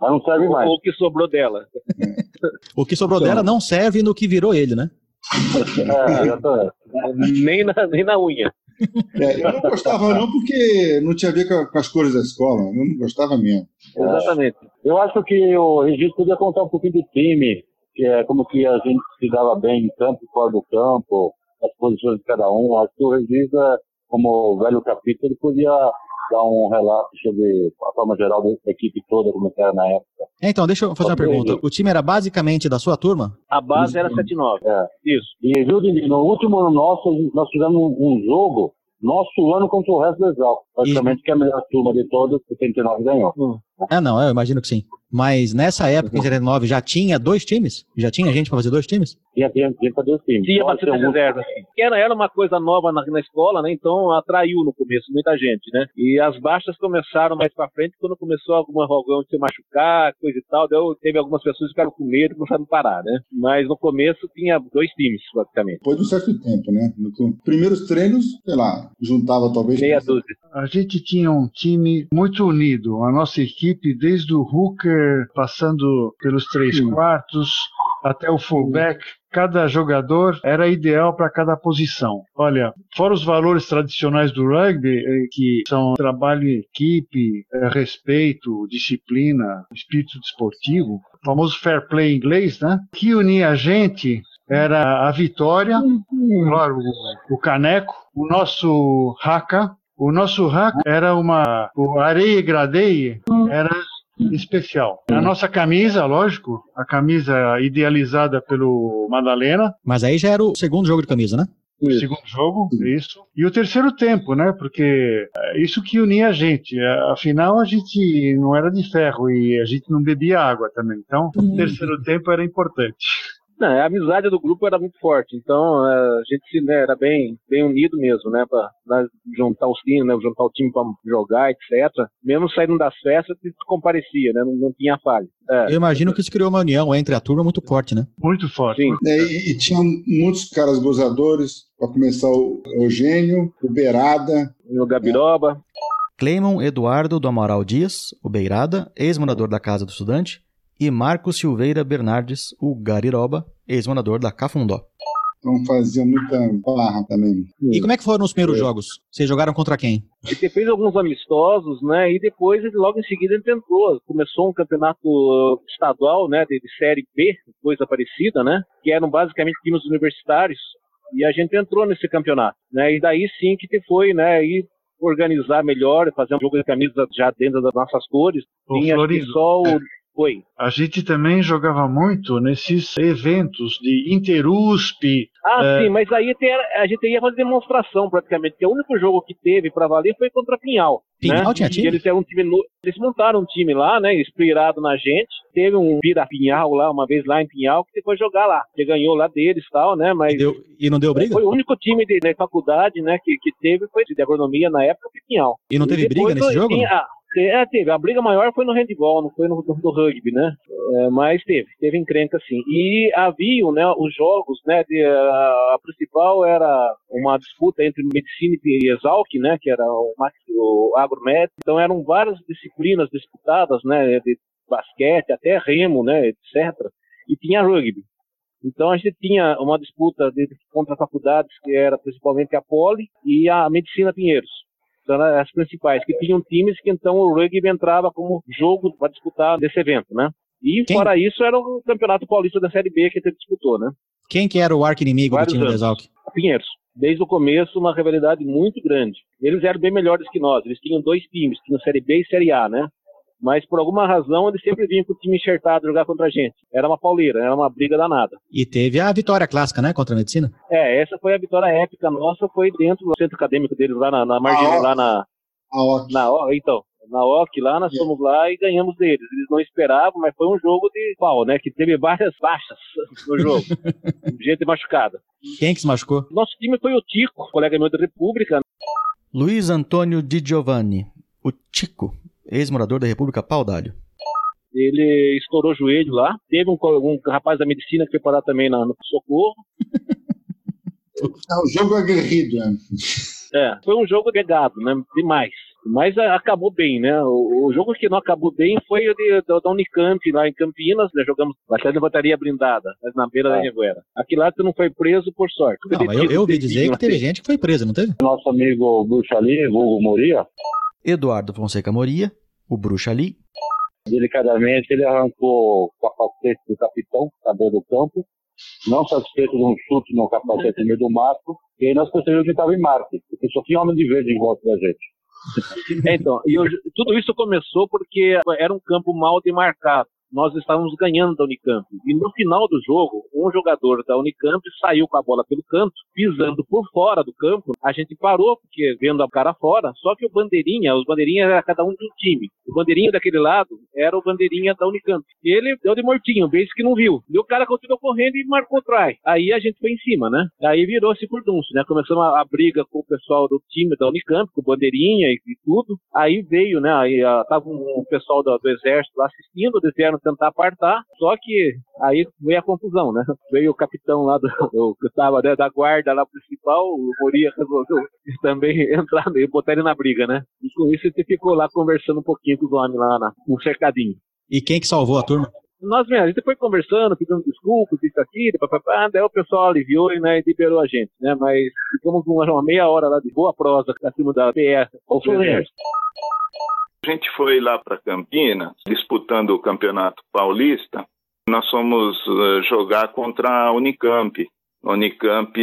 Mas não serve mais. Ou o que sobrou dela. O que sobrou Então. dela não serve no que virou ele, né? É, exatamente. nem, na, nem na unha. É, eu não gostava não porque não tinha a ver com, as cores da escola. Eu não gostava mesmo. Exatamente. Eu acho que o Registro podia contar um pouquinho do time que é como que a gente se dava bem em campo e fora do campo, as posições de cada um. Acho que o Regis, é, como velho capítulo, ele podia dar um relato sobre a forma geral da equipe toda, como era na época. É, então, deixa eu fazer uma pergunta. O time era basicamente da sua turma? A base era 7-9. É. Isso. E viu, no último ano nosso, nós fizemos um, jogo, nosso ano contra o resto do Exalco. Praticamente que é a melhor turma de todas, 79 ganhou. Ah, não, eu imagino que sim. Mas nessa época, em 79, já tinha dois times? Já tinha gente pra fazer dois times? Tinha, tinha, tinha pra dois times. Tinha bastante ser reserva. Que era, era uma coisa nova na, na escola, né? Então atraiu no começo muita gente, né? E as baixas começaram mais pra frente quando começou alguma alguém se machucar, coisa e tal. Deu, teve algumas pessoas que ficaram com medo e começaram a parar, né? Mas no começo tinha dois times, praticamente. Depois de um certo tempo, né? No primeiros treinos, sei lá, juntava talvez. Meia dúzia. A gente tinha um time muito unido. A nossa equipe, desde o hooker, passando pelos três quartos, até o fullback, cada jogador era ideal para cada posição. Olha, fora os valores tradicionais do rugby, eh, que são trabalho em equipe, eh, respeito, disciplina, espírito desportivo, o famoso fair play inglês, né? Que unia a gente era a vitória, claro, o, caneco, o nosso haka. O nosso haka era uma. O areia gradeie era especial. A nossa camisa, lógico, a camisa idealizada pelo Madalena, Mas aí já era o segundo jogo de camisa, né? o segundo jogo, isso. E o terceiro tempo, né? Porque é isso que unia a gente. A- Afinal, a gente não era de ferro e a gente não bebia água também. Então, o terceiro tempo era importante. Não, a amizade do grupo era muito forte, então eh, a gente se, né, era bem, bem unido mesmo, né, para juntar os times, né, juntar o time para jogar, etc. Mesmo saindo das festas, se comparecia, né, não, não tinha falha. É, Eu imagino que isso criou uma união entre a turma muito forte, né? Muito forte. sim. É, e, e tinha muitos caras gozadores, para começar o Eugênio, o Beirada, No Gabiroba, Cleimon Eduardo do Amaral Dias, o Beirada, ex-morador da Casa do Estudante, e Marcos Silveira Bernardes, o Gariroba, ex-morador da Cafundó. então fazia muita barra também. E como é que foram os primeiros jogos? Vocês jogaram contra quem? Ele fez alguns amistosos, né? E depois, ele, logo em seguida, ele tentou. Começou um campeonato uh, estadual, né? De, de série B, coisa parecida, né? Que eram basicamente times universitários. E a gente entrou nesse campeonato, né? E daí sim que te foi, né? E organizar melhor, fazer um jogo de camisa já dentro das nossas cores. Ô, Tinha só o. Foi. A gente também jogava muito nesses eventos de Interusp. Ah, É. sim, mas aí a gente ia fazer demonstração praticamente, porque o único jogo que teve pra valer foi contra Pinhal. Pinhal né? tinha E time? Eles, eram um time no- eles montaram um time lá, né, inspirado na gente. Teve um Vira Pinhal lá, uma vez lá em Pinhal, que foi jogar lá. Que ganhou lá deles e tal, né, mas E, deu- e não deu briga? foi o único time de, da faculdade, né, que, que teve, foi de agronomia na época, foi Pinhal. E não teve briga depois nesse jogo? tinha- é, teve. A briga maior foi no handball, não foi no, no, no rugby, né? É, mas teve, teve encrenca sim. E haviam, né, os jogos, né, de, a, a principal era uma disputa entre medicina e Exalc, né, que era o, o agromed. Então eram várias disciplinas disputadas, né, de basquete, até remo, né, etc. E tinha rugby. Então a gente tinha uma disputa de, contra faculdades que era principalmente a Poli e a Medicina Pinheiros. Eram as principais, que tinham times que então o rugby entrava como jogo para disputar desse evento, né? E Quem- fora isso era o Campeonato Paulista da Série B que a gente disputou, né? Quem que era o arco-inimigo do time do. Exalc? Pinheiros. Desde o começo, uma rivalidade muito grande. Eles eram bem melhores que nós. Eles tinham dois times, tinham Série B e Série A, né? Mas por alguma razão eles sempre vinham com o time enxertado jogar contra a gente. Era uma pauleira, era uma briga danada. E teve a vitória clássica, né? Contra a medicina. É, essa foi a vitória épica nossa, foi dentro do centro acadêmico deles, lá na, na lá na, A OC. na O- então, na OC lá, nós É. fomos lá e ganhamos deles. Eles não esperavam, mas foi um jogo de pau, né? Que teve várias baixas no jogo. gente machucada. Quem que se machucou? Nosso time foi o Tico, colega meu da República, Luiz Antônio Di Giovanni, o Tico, ex-morador da República Pau d'Alho. Ele estourou o joelho lá. Teve um, um rapaz da medicina que foi parar também na, no socorro. É um jogo aguerrido, né? É, foi um jogo pegado, né? Demais. Mas a- acabou bem, né? O, o jogo que não acabou bem foi o de, da, Unicamp, lá em Campinas. Né? Jogamos bastante levantaria blindada, mas na beira da Anhanguera. Aqui lá tu não foi preso por sorte. Não, mas eu, eu ouvi dizer que teve gente que foi presa, não teve? Nosso amigo Bruxo ali, Hugo Moria, Eduardo Fonseca Moria, o Bruxa Ali, Delicadamente, ele arrancou o capacete do capitão, cabelo do campo, não satisfeito de um chute no capacete no meio do mato, e aí nós percebemos que estava em Marte, porque só tinha homem de verde em volta da gente. Então, e eu, tudo isso começou porque era um campo mal demarcado nós estávamos ganhando da Unicamp. E no final do jogo, um jogador da Unicamp saiu com a bola pelo canto, pisando por fora do campo. A gente parou, porque vendo a cara fora, só que o bandeirinha, os bandeirinhas era cada um de um time. O bandeirinha daquele lado era o bandeirinha da Unicamp. E ele deu de mortinho, bem que não viu. E o cara continuou correndo e marcou try. Aí a gente foi em cima, né? Aí virou-se por dunce, né? Começamos a, a, briga com o pessoal do time da Unicamp, com o bandeirinha e, e tudo. Aí veio, né? Aí a, tava um, um pessoal do, do exército lá assistindo, eles vieram tentar apartar, só que aí veio a confusão, né? Veio o capitão lá do, do que estava né, da guarda lá principal, o Moria resolveu também entrar e botar ele na briga, né? E com isso ele ficou lá conversando um pouquinho com os homens lá na, no cercadinho. E quem que salvou a turma? Nós mesmo, a gente foi conversando, pedindo desculpas, isso aqui, papapá, daí o pessoal aliviou e né, liberou a gente, né? Mas ficamos uma, uma meia hora lá de boa prosa acima da PS. Foi gente foi lá para Campinas, disputando o Campeonato Paulista. Nós fomos uh, jogar contra a Unicamp. A Unicamp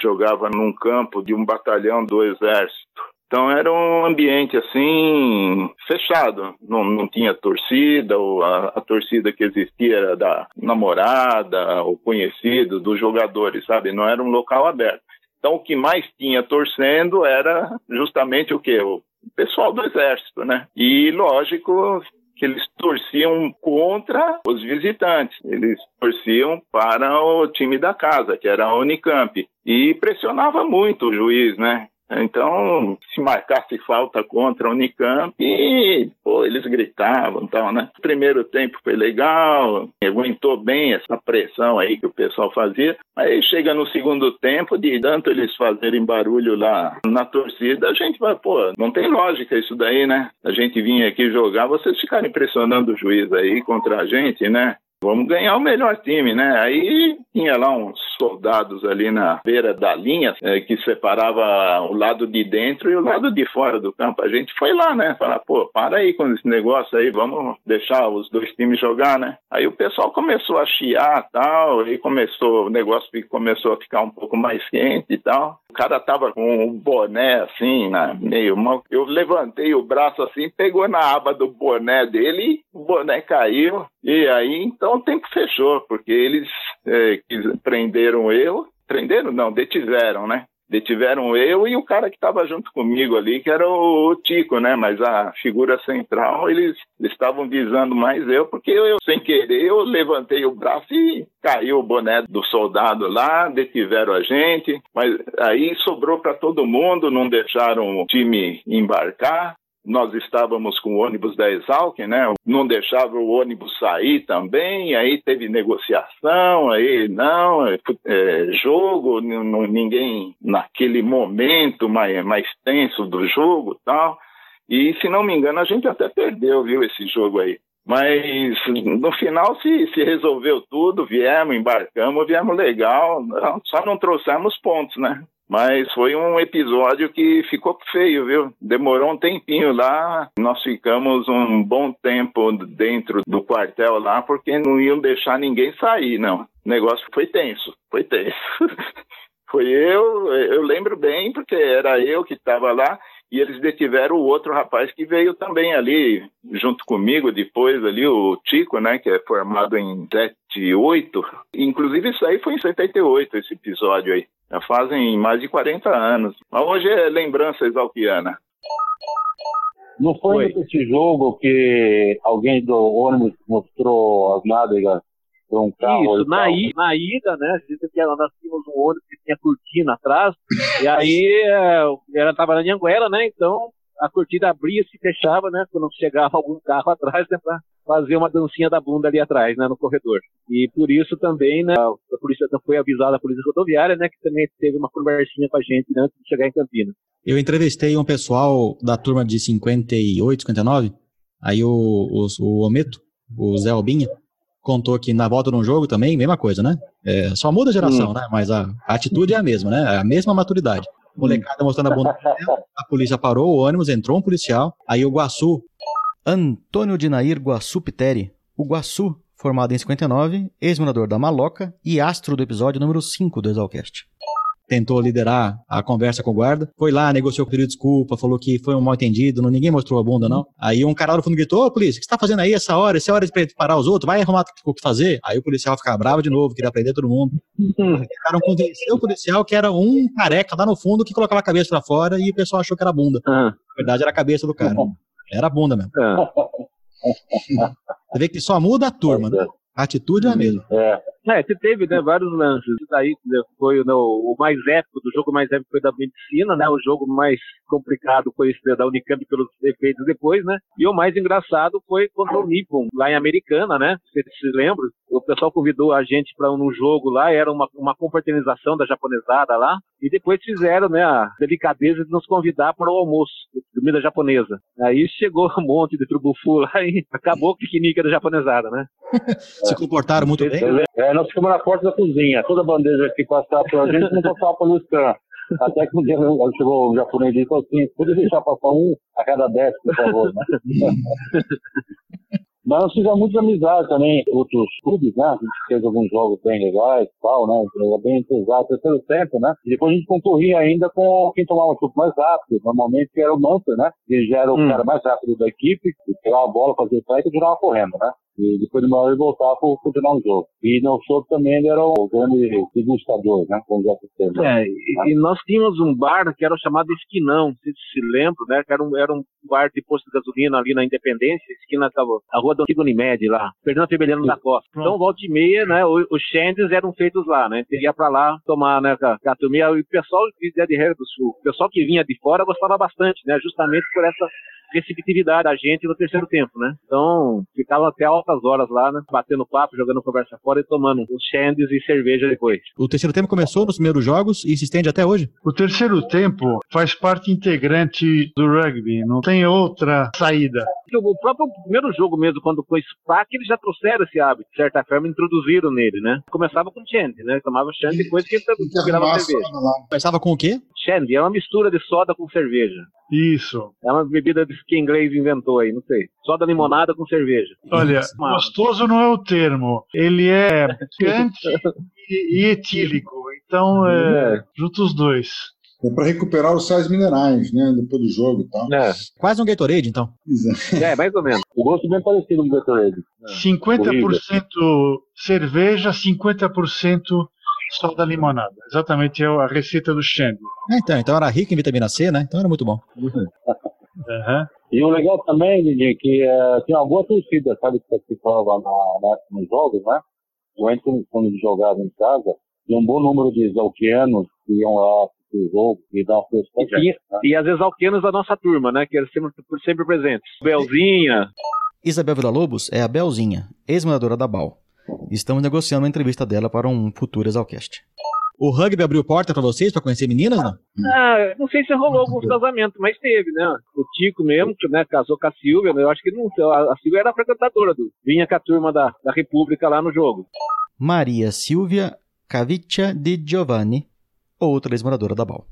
jogava num campo de um batalhão do Exército. Então era um ambiente assim fechado, não, não tinha torcida, ou a, a, torcida que existia era da namorada ou conhecido dos jogadores, sabe? Não era um local aberto. Então o que mais tinha torcendo era justamente o que o pessoal do exército, né? E lógico que eles torciam contra os visitantes, eles torciam para o time da casa, que era a Unicamp, e pressionava muito o juiz, né? Então, se marcasse falta contra a Unicamp, e, pô, eles gritavam tal, né? O primeiro tempo foi legal, aguentou bem essa pressão aí que o pessoal fazia, mas chega no segundo tempo, de tanto eles fazerem barulho lá na torcida, a gente vai, pô, não tem lógica isso daí, né? A gente vinha aqui jogar, vocês ficarem pressionando o juiz aí contra a gente, né? Vamos ganhar o melhor time, né? Aí tinha lá uns soldados ali na beira da linha é, que separava o lado de dentro e o lado de fora do campo. A gente foi lá, né? Falar, pô, para aí com esse negócio aí, vamos deixar os dois times jogar, né? Aí o pessoal começou a chiar tal, aí começou, o negócio começou a ficar um pouco mais quente e tal. O cara tava com um boné assim, meio mal. Eu levantei o braço assim, pegou na aba do boné dele, o boné caiu. E aí, então, o tempo fechou, porque eles é, prenderam eu, prenderam não, detiveram, né? Detiveram eu e o cara que estava junto comigo ali, que era o Tico, né? Mas a figura central, eles estavam visando mais eu, porque eu, sem querer, eu levantei o braço e caiu o boné do soldado lá, detiveram a gente, mas aí sobrou para todo mundo, não deixaram o time embarcar nós estávamos com o ônibus da Exalc, né? Não deixava o ônibus sair também, aí teve negociação, aí não, é, é jogo, ninguém naquele momento mais, mais tenso do jogo tal. E se não me engano, a gente até perdeu, viu, esse jogo aí. Mas no final se, se resolveu tudo, viemos, embarcamos, viemos legal, só não trouxemos pontos, né? Mas foi um episódio que ficou feio, viu? Demorou um tempinho lá. Nós ficamos um bom tempo dentro do quartel lá, porque não iam deixar ninguém sair, não. O negócio foi tenso, foi tenso. foi eu, eu lembro bem, porque era eu que estava lá e eles detiveram o outro rapaz que veio também ali junto comigo depois ali, o Tico, né, que é formado em 78. Inclusive isso aí foi em 78, esse episódio aí. Já fazem mais de 40 anos. Mas hoje é lembrança exalquiana. Não foi, foi nesse jogo que alguém do ônibus mostrou as nádegas para um carro? Isso, na, i, na ida, né? A gente tinha, nós tínhamos um ônibus que tinha cortina atrás, e aí ela estava na Anguera, né? Então a cortina abria e se fechava, né? Quando chegava algum carro atrás, né? Pra fazer uma dancinha da bunda ali atrás, né? No corredor. E por isso também, né? A polícia foi avisada, a polícia rodoviária, né? Que também teve uma conversinha com a gente né, antes de chegar em Campinas. Eu entrevistei um pessoal da turma de 58, 59. Aí o, o, o Ometo, o Zé Albinha, contou que na volta de um jogo também, mesma coisa, né? É, só muda a geração, hum. né? Mas a, a, atitude é a mesma, né? É a mesma maturidade. Molecada mostrando a bunda. A polícia parou o ônibus, entrou um policial. Aí o Guaçu Antônio Dinair Guaçu Piteri, o Guaçu, formado em 59, ex-morador da Maloca e astro do episódio número 5 do Exalcast tentou liderar a conversa com o guarda. Foi lá, negociou, pediu desculpa, falou que foi um mal entendido, não, ninguém mostrou a bunda, não. Aí um cara lá no fundo gritou: Ô, polícia, o que você tá fazendo aí essa hora? Essa é hora de parar os outros? Vai arrumar o que fazer? Aí o policial ficava bravo de novo, queria prender todo mundo. Tentaram convencer o policial que era um careca lá no fundo que colocava a cabeça pra fora e o pessoal achou que era bunda. Na verdade, era a cabeça do cara. Era a bunda mesmo. Você vê que só muda a turma, né? A atitude é a mesma. É. É, você teve né, vários lances. Isso daí foi né, o mais épico, do jogo mais épico foi da medicina, né? O jogo mais complicado foi esse da Unicamp pelos efeitos depois, né? E o mais engraçado foi contra o Nippon, lá em Americana, né? Você se lembra? O pessoal convidou a gente para um jogo lá, era uma, uma confraternização da japonesada lá, e depois fizeram né, a delicadeza de nos convidar para o almoço, comida japonesa. Aí chegou um monte de trubufu lá e acabou o piquenique da japonesada, né? se comportaram muito bem? É, nós ficamos na porta da cozinha. Toda bandeja que passava pela gente não passava pelo scan. Até que um dia chegou o japonês e falou assim: pode deixar passar um a cada dez, por favor. Né? Mas nós fizemos muitas amizades também, outros clubes, né? A gente fez alguns jogos bem legais e tal, né? Era bem pesado, terceiro tempo, né? E depois a gente concorria ainda com quem tomava o chute mais rápido, normalmente que era o Manfred, né? Ele já era o hum. cara mais rápido da equipe, e pegava a bola, fazia o e continuava correndo, né? E depois de uma hora ele voltava para continuar o jogo. E no show também ele era o grande degustador, né? Como já se É, e, né? e, nós tínhamos um bar que era chamado Esquinão, não sei se se lembra, né? Que era um, era um bar de posto de gasolina ali na Independência, esquina tava a rua do Antigo Unimed lá, Fernando Febeliano da Costa. Então, volta e meia, né? Os, Shandies eram feitos lá, né? Teria para lá tomar, né? Com a, com turminha. E o pessoal de, de Regra do Sul, o pessoal que vinha de fora gostava bastante, né? Justamente por essa receptividade da gente no terceiro tempo, né? Então, ficava até altas horas lá, né? Batendo papo, jogando conversa fora e tomando os shandies e cerveja depois. O terceiro tempo começou nos primeiros jogos e se estende até hoje? O terceiro tempo faz parte integrante do rugby, não tem outra saída. O próprio primeiro jogo mesmo, quando foi SPAC, eles já trouxeram esse hábito, de certa forma, introduziram nele, né? Começava com shandy, né? Tomava shandy depois que virava cerveja. Começava com o quê? Shandy, é uma mistura de soda com cerveja. Isso. É uma bebida que inglês inventou aí, não sei. Só da limonada com cerveja. Olha, gostoso não é o termo. Ele é picante e, e, etílico. Então, é, é. junta os dois. É para recuperar os sais minerais, né? Depois do jogo e tal. É. Quase um Gatorade, então. Exato. É, mais ou menos. O gosto bem parecido com o Gatorade. 50% cerveja, 50% só da limonada. Exatamente é a receita do Xango. É, então, então era rico em vitamina C, né? Então era muito bom. Uhum. E o legal também, Didi, que uh, tinha uma boa torcida, sabe, que participava na, na, nos jogos, né? O quando jogava em casa, tinha um bom número de exalquianos que iam lá o jogo e dar uma força e, né? e as exalquianas da nossa turma, né? Que eram sempre, sempre presentes. Belzinha. Isabel Villa-Lobos é a Belzinha, ex-moradora da BAL. Estamos negociando uma entrevista dela para um futuro Exalcast. O rugby abriu porta para vocês, para conhecer meninas, não? Ah, não sei se rolou alguns casamentos, mas teve, né? O Tico mesmo, que né, casou com a Silvia, eu acho que não, a Silvia era a frequentadora do. Vinha com a turma da, da República lá no jogo. Maria Silvia Caviccia de Giovanni, outra ex-moradora da BAL.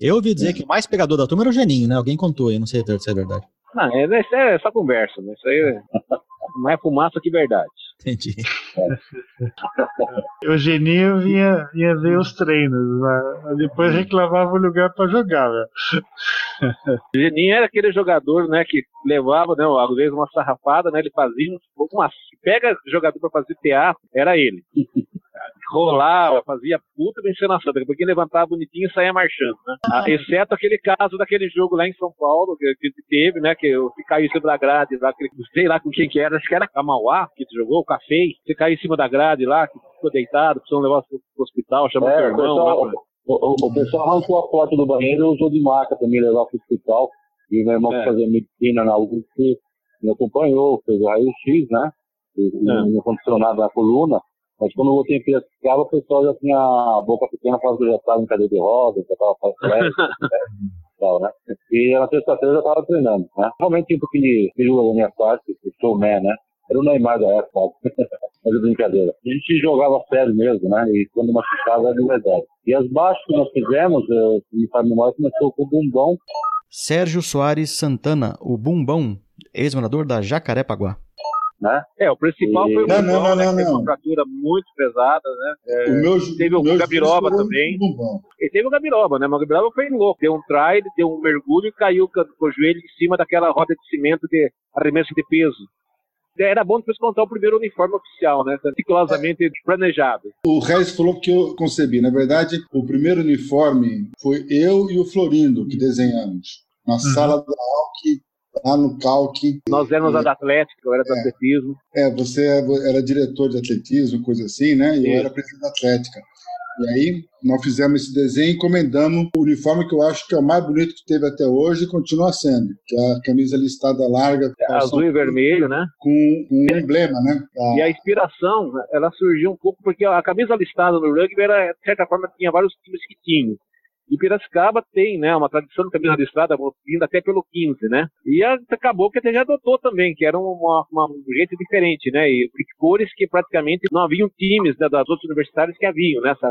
Eu ouvi dizer que o mais pegador da turma era o Geninho, né? Alguém contou aí, não sei se é verdade. Não, é, isso é só conversa, né? Isso aí mais fumaça que verdade. Entendi. É. o Geninho vinha, vinha ver os treinos, mas depois reclamava o lugar para jogar. Né? Geninho era aquele jogador né, que levava, né, às vezes, uma sarrafada, né, ele fazia uma. Pega jogador para fazer teatro, era ele rolava, fazia puta encenação, porque levantava bonitinho e saía marchando, né? Ah, exceto aquele caso daquele jogo lá em São Paulo, que, que teve, né? Que eu caí em cima da grade lá, que, sei lá com quem que era, acho que era a Mauá que jogou, o Café, você caiu em cima da grade lá, que ficou deitado, precisou levar pro hospital, chamou é, o irmão pessoal, lá. Pra... O, o, pessoal arrancou a porta do banheiro e usou de maca também, levar pro hospital. E meu irmão é. fazia medicina na UFC, me acompanhou, fez o raio-x, né? E, é. Nada na coluna. Mas quando eu voltei em Piracicaba, o pessoal já tinha a boca pequena, falando que eu já estava em cadeira de roda, já estava fazendo tal, né? E na sexta-feira eu já estava treinando, né? Realmente tinha um pouquinho de firula da minha parte, sou man, né? Era o Neymar da época, mas é brincadeira. A gente jogava sério mesmo, né? E quando machucava era de verdade. E as baixas que nós fizemos, eu, me faz memória, começou com o Bumbão. Sérgio Soares Santana, o Bumbão, ex-morador da Jacarepaguá. Né? É, o principal E- foi o Não, Bumbão, não, não, né, não, não. uma fratura muito pesada, né? É, o meu, teve o meu Gabiroba também. E teve o Gabiroba, né? Mas o Gabiroba foi louco. Deu um try, deu um mergulho e caiu com, com o joelho em cima daquela roda de cimento de arremesso de peso. Era bom depois contar o primeiro uniforme oficial, né? Meticulosamente planejado. O Regis falou que eu concebi. Na verdade, o primeiro uniforme foi eu e o Florindo que desenhamos. Na sala da Alck, lá no Calque. Nós éramos a da Atlética, eu era do É. atletismo. É, você era diretor de atletismo, coisa assim, né? E eu era presidente da Atlética. E aí, nós fizemos esse desenho e encomendamos o uniforme que eu acho que é o mais bonito que teve até hoje e continua sendo, que é a camisa listada larga, calção Azul e vermelho, né? com um emblema, né? E a inspiração, ela surgiu um pouco porque a camisa listada no rugby era, de certa forma, tinha vários times que tinham. E Piracicaba tem, né, uma tradição de camisa listrada vindo até pelo 15, né? E acabou que até já adotou também, que era uma, uma- um jeito diferente, né? E cores que praticamente não haviam times né, das outras universidades que haviam, nessa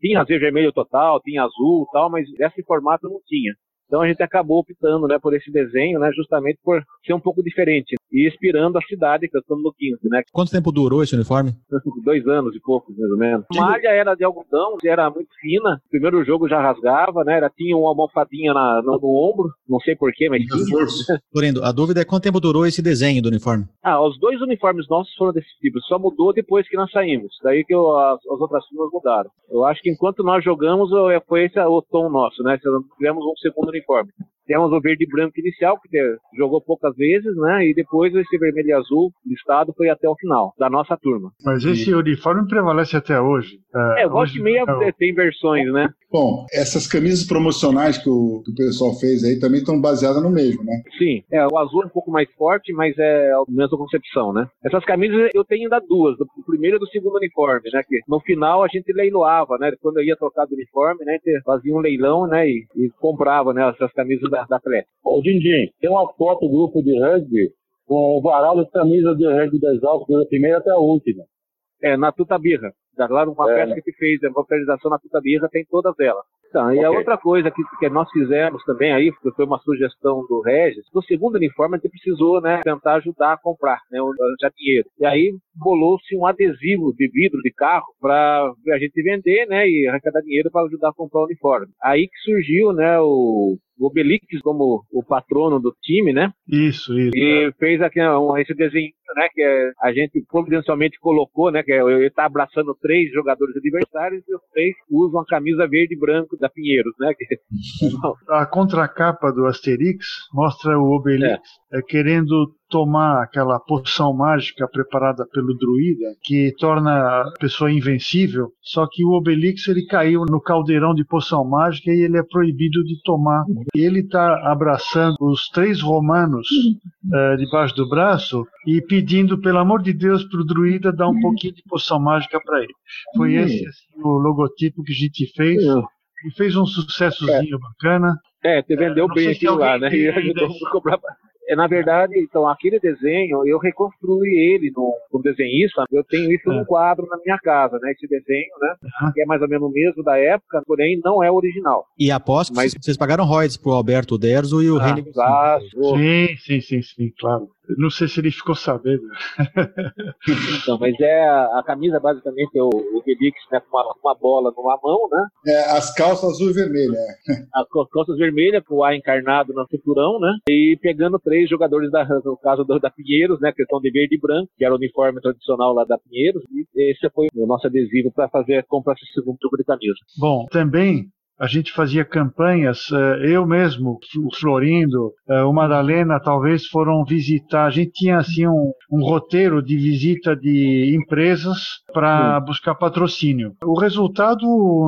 tinha azul vermelho total, tinha azul tal, mas esse formato não tinha. Então a gente acabou optando, né, por esse desenho, né, justamente por ser um pouco diferente e inspirando a cidade estamos no 15, né? Quanto tempo durou esse uniforme? dois anos e pouco, mais ou menos. A malha era de algodão, era muito fina. O primeiro jogo já rasgava, né? Era, tinha uma almofadinha na, no, no ombro, não sei porquê, mas tinha. Florindo, a dúvida é quanto tempo durou esse desenho do uniforme? Ah, os dois uniformes nossos foram desse tipo, só mudou depois que nós saímos. Daí que eu- as, as outras turmas mudaram. Eu acho que enquanto nós jogamos, foi esse o tom nosso, né? Nós Tivemos um segundo uniforme. Temos o verde e branco inicial, que jogou poucas vezes, né? E depois esse vermelho e azul listado foi até o final, da nossa turma. Mas esse uniforme prevalece até hoje. É, volta hoje e meia é o- tem versões, né? Bom, essas camisas promocionais que o, que o pessoal fez aí também estão baseadas no mesmo, né? Sim, é, o azul é um pouco mais forte, mas é a mesma concepção, né? Essas camisas eu tenho ainda duas, do primeiro e do segundo uniforme, né? Que no final a gente leiloava, né? Quando eu ia trocar do uniforme, né? A gente fazia um leilão, né? E, e comprava, né? Essas camisas da, da Atlético. Ô, Dindim, tem uma foto do grupo de rugby com o varal das camisas de rugby das Alpes, da primeira até a última. É, na Tutabirra. Lá numa É. festa que a gente fez, a localização na Tutabirra tem todas elas. Então, e a Ok. outra coisa que, que nós fizemos também aí, que foi uma sugestão do Regis, no segundo uniforme a gente precisou, né, tentar ajudar a comprar, né, já dinheiro. E aí bolou-se um adesivo de vidro de carro para a gente vender, né, e arrecadar dinheiro para ajudar a comprar o uniforme. Aí que surgiu, né, o o Obelix como o patrono do time, né? Isso, isso. E fez aqui um, esse desenho, né? Que é- a gente providencialmente colocou, né? Que é, ele está abraçando três jogadores adversários e os três usam a camisa verde e branco da Pinheiros, né? Que, A contracapa do Asterix mostra o Obelix eh, querendo tomar aquela poção mágica preparada pelo druida que torna a pessoa invencível. Só que o Obelix ele caiu no caldeirão de poção mágica e ele é proibido de tomar. Ele está abraçando os três romanos eh, debaixo do braço e pedindo pelo amor de Deus para o druida dar um pouquinho de poção mágica para ele. Foi esse assim, o logotipo que a gente fez. E fez um sucessozinho bacana. é, te vendeu não bem aquilo lá, né? E ajudou a comprar. É, na verdade, então, aquele desenho, eu reconstruí ele no, como desenhista. Eu tenho isso num quadro na minha casa, né? Esse desenho, né? Aham. Que é mais ou menos o mesmo da época, porém não é original. E aposto que Mas- vocês- pagaram royalties pro Alberto Derzo e o Ah, Reni claro. Sim, sim, sim, sim, claro. Não sei se ele ficou sabendo. Então, mas é a, a camisa basicamente é o, o Obelix, né, com uma, uma bola numa mão, né? É, as calças azul e vermelha. é. As costas vermelhas, com o A encarnado no cinturão, né? E pegando três jogadores da, no caso do, da Pinheiros, né? Que estão de verde e branco, que era o uniforme tradicional lá da Pinheiros. E esse foi o nosso adesivo para fazer comprar esse segundo tipo de camisa. Bom, também a gente fazia campanhas, eh, eu mesmo, o Florindo, eh, o Madalena, talvez foram visitar. A gente tinha assim um, um roteiro de visita de empresas para buscar patrocínio. O resultado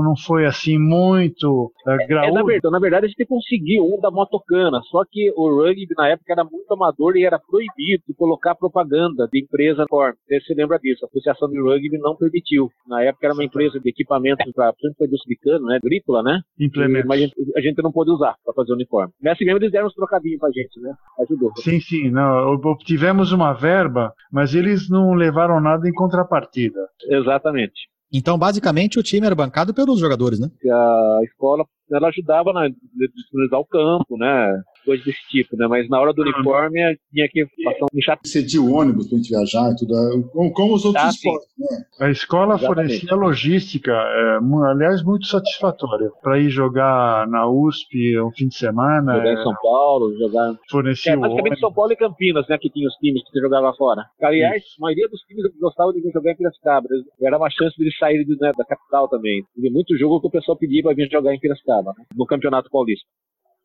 não foi assim muito eh, É, na, graúdo. verdade, na verdade, a gente conseguiu um da motocana, só que o rugby na época era muito amador e era proibido colocar propaganda de empresa forma. Você se lembra disso? A Associação de Rugby não permitiu. Na época era uma empresa de equipamentos para a indústria de cano, né? Agrícola, né? Implementos. Mas a gente, a gente não pôde usar para fazer o uniforme. Mas assim mesmo eles deram uns trocadinhos pra gente, né? Ajudou. Sim, sim, não, obtivemos uma verba, mas eles não levaram nada em contrapartida. Exatamente. Então, basicamente, o time era bancado pelos jogadores, né? A escola ela ajudava na disponibilizar o campo, né? Coisas desse tipo, né? Mas na hora do uniforme tinha que passar um chato. Cedia o ônibus pra gente viajar e tudo, é, como, como os outros Ah, esportes, né? A escola Exatamente. fornecia logística, é, aliás, muito satisfatória. Para ir jogar na USP um fim de semana, Jogar é, em São Paulo, jogar. fornecia É, basicamente. São Paulo e Campinas, né? Que tinha os times que você jogava fora. Aliás, a maioria dos times gostavam de jogar em Piracicaba. Era uma chance de eles saírem né, da capital também. Teve muito jogo que o pessoal pedia para vir jogar em Piracicaba, né, no Campeonato Paulista.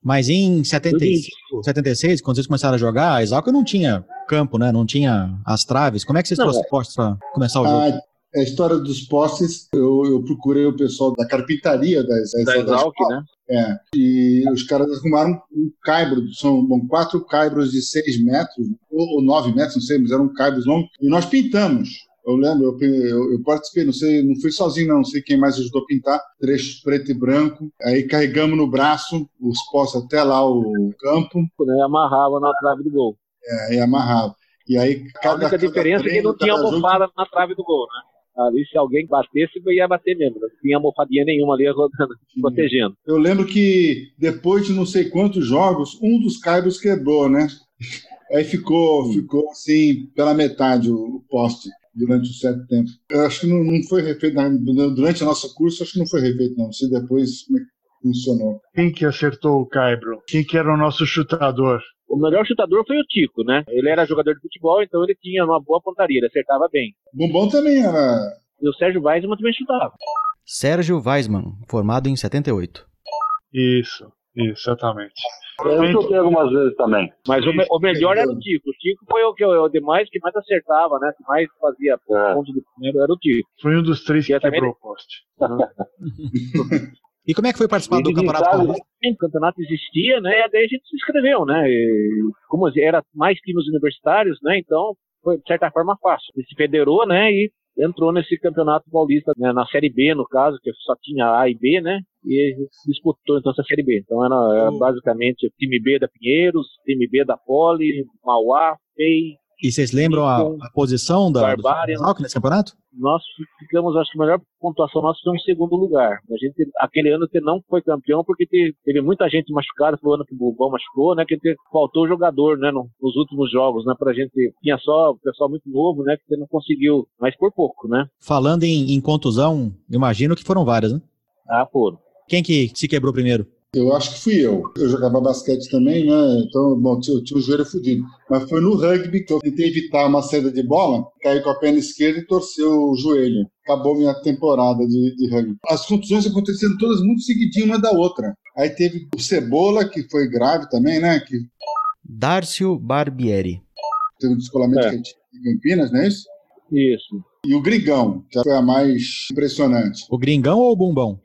Mas em 75, 76, quando vocês começaram a jogar, a Exalco não tinha campo, né? Não tinha as traves. Como é que vocês Não, trouxeram postos pra começar o jogo? Ah, a história dos postes, eu, eu procurei o pessoal da carpintaria Da Exalc, escolas. né? É, e os caras arrumaram um caibro, são bom, quatro caibros de seis metros, ou, ou nove metros, não sei, mas eram caibros longos, e nós pintamos. Eu lembro, eu, eu, eu participei, não sei, não fui sozinho, não, não sei quem mais ajudou a pintar, trechos preto e branco. Aí carregamos no braço os postes até lá o campo, Né, amarrava na trave do gol. é, e amarrava. E aí A cada, única cada diferença é que treino, não tinha almofada na trave do gol, né? Ali, se alguém batesse, ia bater mesmo. Não tinha almofadinha nenhuma ali rodando, protegendo. Eu lembro que depois de não sei quantos jogos, um dos caibros quebrou, né? Aí ficou, ficou assim, pela metade o poste durante um certo tempo. Eu acho que não, não foi refeito, na- durante o nosso curso, acho que não foi refeito, não. Se depois como é que funcionou. Quem que acertou o Caibro? Quem que era o nosso chutador? O melhor chutador foi o Tico, né? Ele era jogador de futebol, então ele tinha uma boa pontaria, ele acertava bem. Bombom também era. E o Sérgio Weisman também chutava. Sérgio Weisman, formado em 78. Isso, exatamente. Eu chutei algumas vezes também. Mas o, me- o melhor era o Tico. O Tico foi o que o demais que mais acertava, né? Que mais fazia É. ponto de primeiro era o Tico. Foi um dos três que E também- quebrou o poste. E como é que foi participar do Campeonato Paulista? O campeonato existia, né? E daí a gente se inscreveu, né? E como era mais times universitários, né? Então foi de certa forma fácil. Ele se federou, né? E entrou nesse campeonato paulista, né, na Série B, no caso, que só tinha A e B, né? E disputou então essa Série B. Então era, era Hum. basicamente o time B da Pinheiros, time B da Poli, Mauá, FEI. E vocês lembram a, a posição da do. Exalc nesse campeonato? Nós ficamos, acho que a melhor pontuação nossa foi um segundo lugar. A gente, aquele ano que não foi campeão porque teve, teve muita gente machucada, foi o ano que o Bubão machucou, né? Que te- faltou jogador, né? no- nos últimos jogos, né? Pra gente, tinha só o pessoal muito novo, né? Que você não conseguiu, mas por pouco, né? Falando em, em contusão, imagino que foram várias, né? Ah, foram. Quem que se quebrou primeiro? Eu acho que fui eu. Eu jogava basquete também, né? Então, bom, tinha, tinha o joelho fudido. Mas foi no rugby que eu tentei evitar uma saída de bola, caí com a perna esquerda e torceu o joelho. Acabou minha temporada de, de rugby. As contusões acontecendo todas muito seguidinho uma da outra. Aí teve o Cebola, que foi grave também, né? Que Dárcio Barbieri. teve um descolamento É. que tinha em Campinas, não é isso? Isso. E o Grigão, que foi a mais impressionante. O Gringão ou o Bumbão?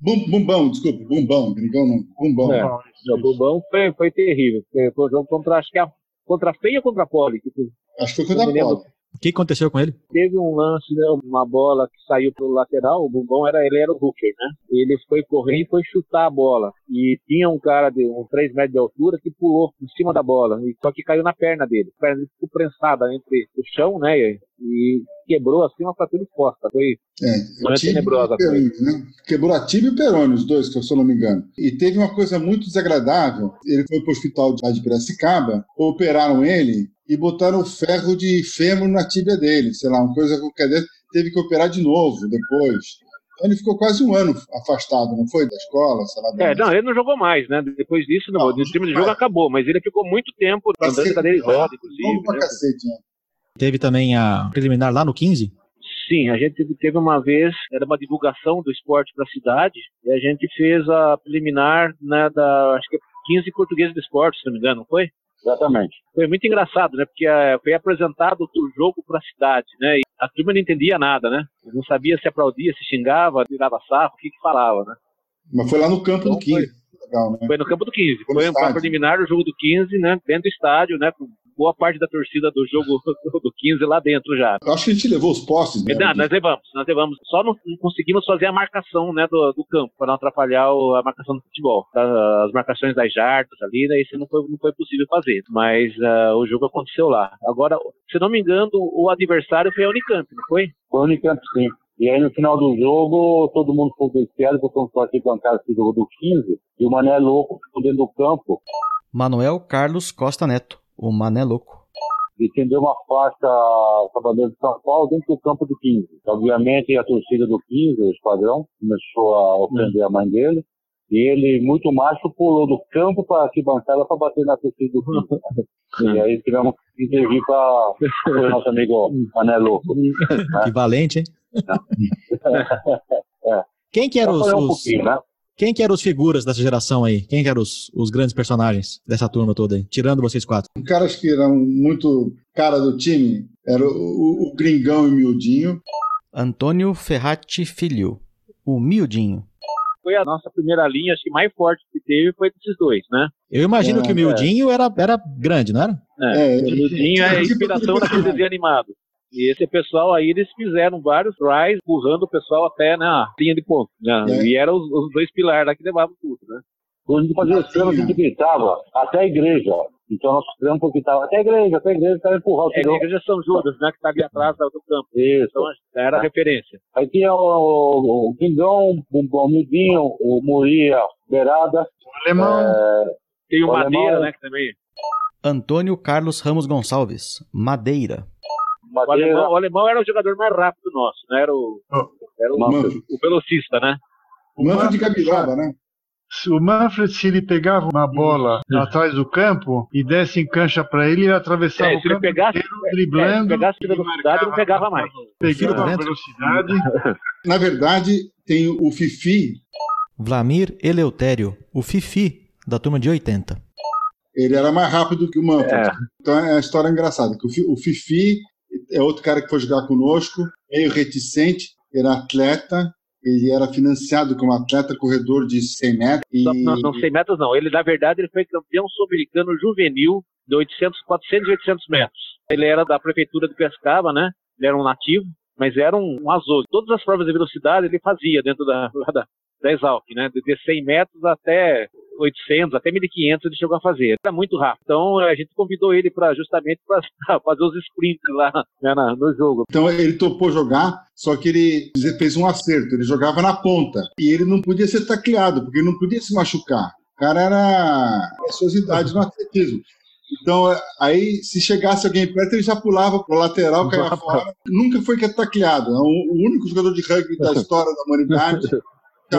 Bum, bumbão, desculpa, Bumbão, Grigão não, Bumbão. É. O Bubão foi, foi terrível. Foi, foi um jogo contra, acho que a, contra a Feia ou contra a Poli. Acho que foi contra a. Poli. O que aconteceu com ele? teve um lance, né, uma bola que saiu pro lateral, o Bumbão era, ele era o hooker, né? Ele foi correr e foi chutar a bola. E tinha um cara de uns 3 metros de altura que pulou em cima da bola, e só que caiu na perna dele. A perna dele ficou prensada entre o chão, né? E, quebrou assim uma fratura exposta. Foi É, tenebrosa perone, né? Quebrou a tíbia e o perone, os dois, se eu não me engano. E teve uma coisa muito desagradável. Ele foi para o hospital de de Piracicaba, operaram ele e botaram o ferro de fêmur na tíbia dele, sei lá, uma coisa qualquer dessa. Teve que operar de novo depois. Então ele ficou quase um ano afastado, não foi? Da escola, sei lá. É, não, ele não jogou mais, né? Depois disso, não, Não, o time de jogo mais. acabou, mas ele ficou muito tempo Pra andando de cadeira de roda, inclusive. Longo pra né? cacete, né? Teve também a preliminar lá no 15? Sim, a gente teve- uma vez, era uma divulgação do esporte para a cidade, e a gente fez a preliminar né, da, acho que 15 portugueses do esporte, se não me engano, não foi? Exatamente. Foi muito engraçado, né? Porque eh, foi apresentado o jogo para a cidade, né? E a turma não entendia nada, né? Não sabia se aplaudia, se xingava, tirava sarro, o que que falava, né? Mas foi lá no campo Então do 15. Legal, né? Foi no campo do 15. Foi Foi estádio. preliminar do jogo do 15, né? Dentro do estádio, né? Com boa parte da torcida do jogo do 15 lá dentro já. Eu acho que a gente levou os postes, né? Não, nós levamos, nós levamos. Só não, conseguimos fazer a marcação né, do, do campo, para não atrapalhar o- a marcação do futebol. Tá? As marcações das jardas ali, né, isso não foi, não foi possível fazer. Mas ah, o jogo aconteceu lá. Agora, se não me engano, o adversário foi a Unicamp, não foi? Foi o Unicamp, sim. E aí no final do jogo, todo mundo ficou desesperado, porque eu partir bancada esse jogo do 15, e o Mané louco ficou dentro do campo, Manuel Carlos Costa Neto, o Mané Louco. e estendeu uma faixa para a bandeira de São Paulo dentro do campo do 15. Obviamente a torcida do 15, o esquadrão, começou a ofender a mãe dele, e ele, muito macho, pulou do campo para a arquibancada para bater na torcida do 15. e aí tivemos que intervir para o nosso amigo Mané Louco. Que valente, hein? Quem que eram os, um os- né? Quem que eram os figuras dessa geração aí? Quem que eram os, os grandes personagens dessa turma toda aí? Tirando vocês quatro. Caras que eram muito cara do time era o, o- o Gringão e o Miudinho. Antônio Ferrati Filho, o Miudinho. Foi a nossa primeira linha, acho que mais forte que teve foi desses dois, né? Eu imagino É, que o Miudinho era, era grande, não era? É, É, o Ludinho é a inspiração daquele desenho animado. E esse pessoal aí, eles fizeram vários tries, empurrando o pessoal até na linha de ponto. Né? É. E eram os, os dois pilares lá que levavam tudo, né? Quando a gente fazia esse trampo, a gente gritava até a igreja. Então nosso trampo gritava até a igreja, até a igreja, para empurrar o É a igreja São Judas, né? Que tá ali atrás do campo. Isso. Então era a referência. Aí tinha o, o, o Pingão, o Balmidinho, o Moria, Beirada. O alemão, É, Tem o O Madeira, alemão- né? Que também. Antônio Carlos Ramos Gonçalves, Madeira. O Madeira, alemão, o alemão era o jogador mais rápido nosso, né? Era o, era o, Manfred. o velocista, né? O Manfred de Gabiroba, né? o Manfred, se ele pegava uma bola atrás do campo e desse em cancha para ele, ele atravessava É, o se ele campo pegasse, inteiro, é, driblando. se pegasse velocidade, não pegava mais. Pegava Pra a dentro? velocidade. Na verdade, tem o Fifi, Vlamir Eleutério, o Fifi, da turma de 80. ele era mais rápido que o Manfred. É. Então é uma história engraçada. que o O Fifi é outro cara que foi jogar conosco, meio reticente, era atleta, ele era financiado como atleta corredor de 100 metros. E... Não, não 100 metros não. Ele, na verdade, ele foi campeão sul-americano juvenil de 800, 400 e 800 metros. Ele era da prefeitura de Pescava, né? Ele era um nativo, mas era um, um azul. Todas as provas de velocidade ele fazia dentro da, da, da Exalc, né? De de 100 metros até 800, até 1500 ele chegou a fazer. Era muito rápido. Então a gente convidou ele para justamente para fazer os sprints lá né, no jogo. Então ele topou jogar, só que ele fez um acerto, ele jogava na ponta. E ele não podia ser tacleado, porque ele não podia se machucar. O cara era preciosidade no atletismo. Então, aí, se chegasse alguém perto, ele já pulava pro lateral, caía fora. Nunca foi que é tacleado. É o o único jogador de rugby da história da humanidade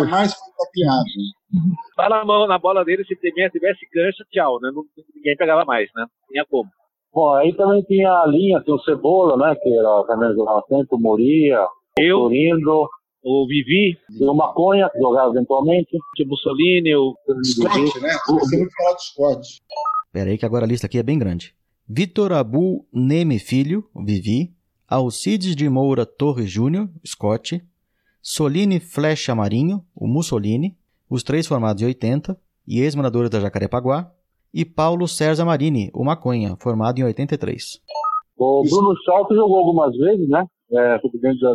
jamais foi tacleado. Na mão, na bola dele, se tivesse, tivesse cancha, tchau, né? Não- ninguém pegava mais, né? Não tinha como. Bom, aí também tinha a linha, tem o Cebola, né? Que era também jogava sempre, o Moria, Eu, o Torindo, o Vivi, e o Maconha, que jogava eventualmente. o Mussolini, o Scott, né? Você muito falar do Scott. Pera aí que agora a lista aqui é bem grande. Vitor Abu Neme Filho, Vivi. Alcides de Moura Torres Júnior, Scott. Soline Flecha Marinho, o Mussolini. Os três formados em 80 e ex-moradores da Jacarepaguá. E Paulo César Marini, o Maconha, formado em 83. O Bruno Schalke jogou algumas vezes, né? É, dentro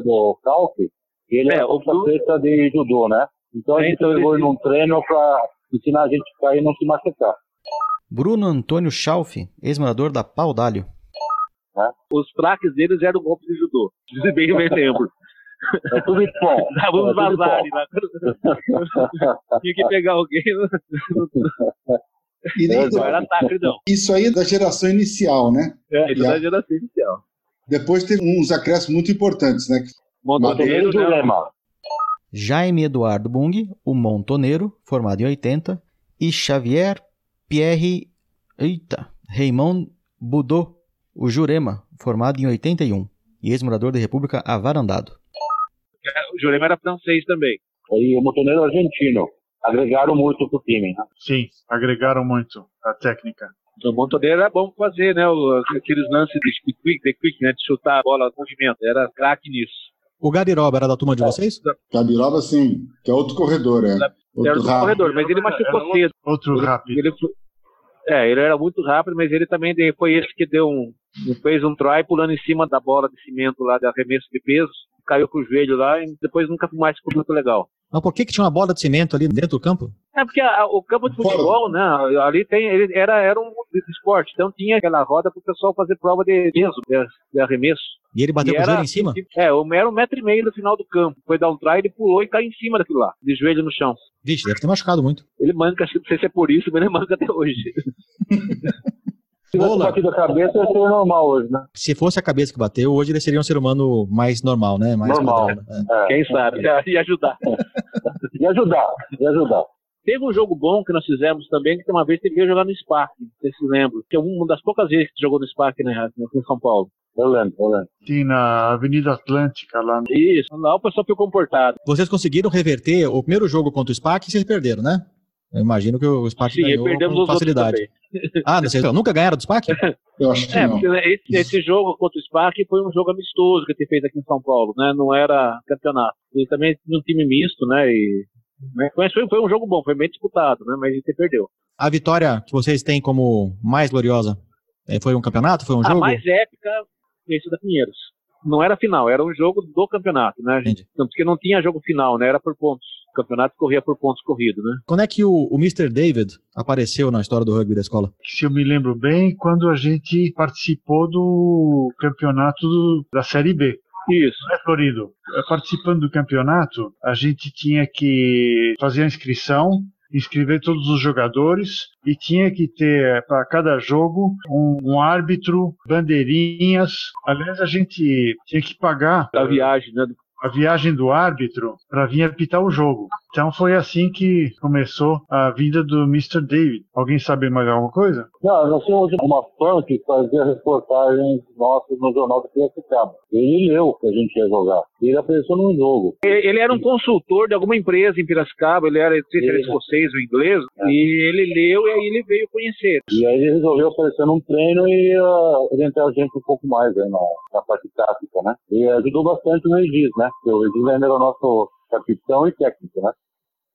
do Calque. E ele É, é o preta de judô, né? Então a É, gente então, levou ele ele- num treino para ensinar a gente a cair e não se machucar. Bruno Antônio Schalf, ex-morador da Pau d'Alho. os craques deles eram golpes de judô. Bem, bem lembro. É tudo de bom. Dava uns É vazares lá. Tinha que pegar alguém, E nem- não era não. isso aí é da geração inicial, né? É, isso Yeah. da geração inicial. Depois teve uns acréscimos muito importantes, né? Montoneiro, do né? Lema. Jaime Eduardo Bung, o Montoneiro, formado em 80, e Xavier Pierre eita, Raymond Budot, o Jurema, formado em 81, e ex-morador da República Avarandado. O Jurema era francês também. E o Montoneiro argentino. Agregaram muito pro time, né? Sim, agregaram muito a técnica. O Montoneiro era bom fazer, né? aqueles lances de quick, de quick, né? De chutar a bola no movimento. Era craque nisso. O Gariroba era da turma de vocês? Gabiroba, sim, que é outro corredor, é. Era Outro rápido. corredor, mas ele machucou cedo. Outro Ele- rápido. Ele, foi- é, ele era muito rápido, mas ele também foi esse que deu um. Fez um try pulando em cima da bola de cimento lá, de arremesso de peso, caiu com o joelho lá e depois nunca mais ficou muito legal. Mas por que, que tinha uma bola de cimento ali dentro do campo? É porque a, o campo de futebol, né? Ali tem, ele era, era um esporte, então tinha aquela roda para o pessoal fazer prova de peso, de, de arremesso. E ele bateu E com o era- joelho em cima? É, era um metro e meio no final do campo. Foi dar um try, ele pulou e caiu em cima daquilo lá, de joelho no chão. Vixe, deve ter machucado muito. Ele manca, acho que não sei se é por isso, mas ele manca até hoje. Se Bola. batido a cabeça, ia ser normal hoje, né? Se fosse a cabeça que bateu, hoje ele seria um ser humano mais normal, né? Mais Normal. né? É. Quem sabe? E ajudar. E ajudar, e ajudar. Teve um jogo bom que nós fizemos também, que uma vez teve que jogar no Spark, sei se se lembram. Que é uma das poucas vezes que jogou no Spark, né, aqui em São Paulo. Eu lembro, eu lembro. Tem na Avenida Atlântica lá. Isso, lá o pessoal ficou comportado. Vocês conseguiram reverter o primeiro jogo contra o SPAC e vocês perderam, né? Eu imagino que o SPAC Sim, ganhou perdemos com facilidade. Ah, vocês nunca ganharam do SPAC? Eu acho que É, não. porque né, esse, esse jogo contra o Spark foi um jogo amistoso que a gente fez aqui em São Paulo, né? Não era campeonato. E também tinha um time misto, né? E, né, mas foi, foi um jogo bom, foi bem disputado, né? Mas a gente perdeu. A vitória que vocês têm como mais gloriosa eh, foi um campeonato? Foi um A jogo? mais épica, esse da Pinheiros. Não era final, era um jogo do campeonato, né? Entendi. Tanto que não tinha jogo final, né? Era por pontos. O campeonato corria por pontos corridos, né? Quando é que o, o Mr. David apareceu na história do rugby da escola? Se eu me lembro bem, quando a gente participou do campeonato do- da Série B. Isso. né, Florido? Eh, Participando do campeonato, a gente tinha que fazer a inscrição, inscrever todos os jogadores e tinha que ter para cada jogo um, um árbitro, bandeirinhas. Aliás, a gente tinha que pagar A viagem, né? A viagem do árbitro para vir apitar o jogo. Então foi assim que começou a vida do Mr. David. Alguém sabe mais alguma coisa? Não, nós tínhamos uma fã que fazia reportagens nossas no Jornal do Piracicaba. Ele leu o que a gente ia jogar. Ele apareceu num jogo. Ele ele era um consultor de alguma empresa em Piracicaba, ele era, não sei se era Ele- escocês ou inglês, e ele leu e aí ele veio conhecer. E aí ele resolveu aparecer num treino e uh, orientar a gente um pouco mais aí na, na parte tática, né? E ajudou bastante o Regis, né? Porque o Regis ainda era o nosso capitão e técnico, né?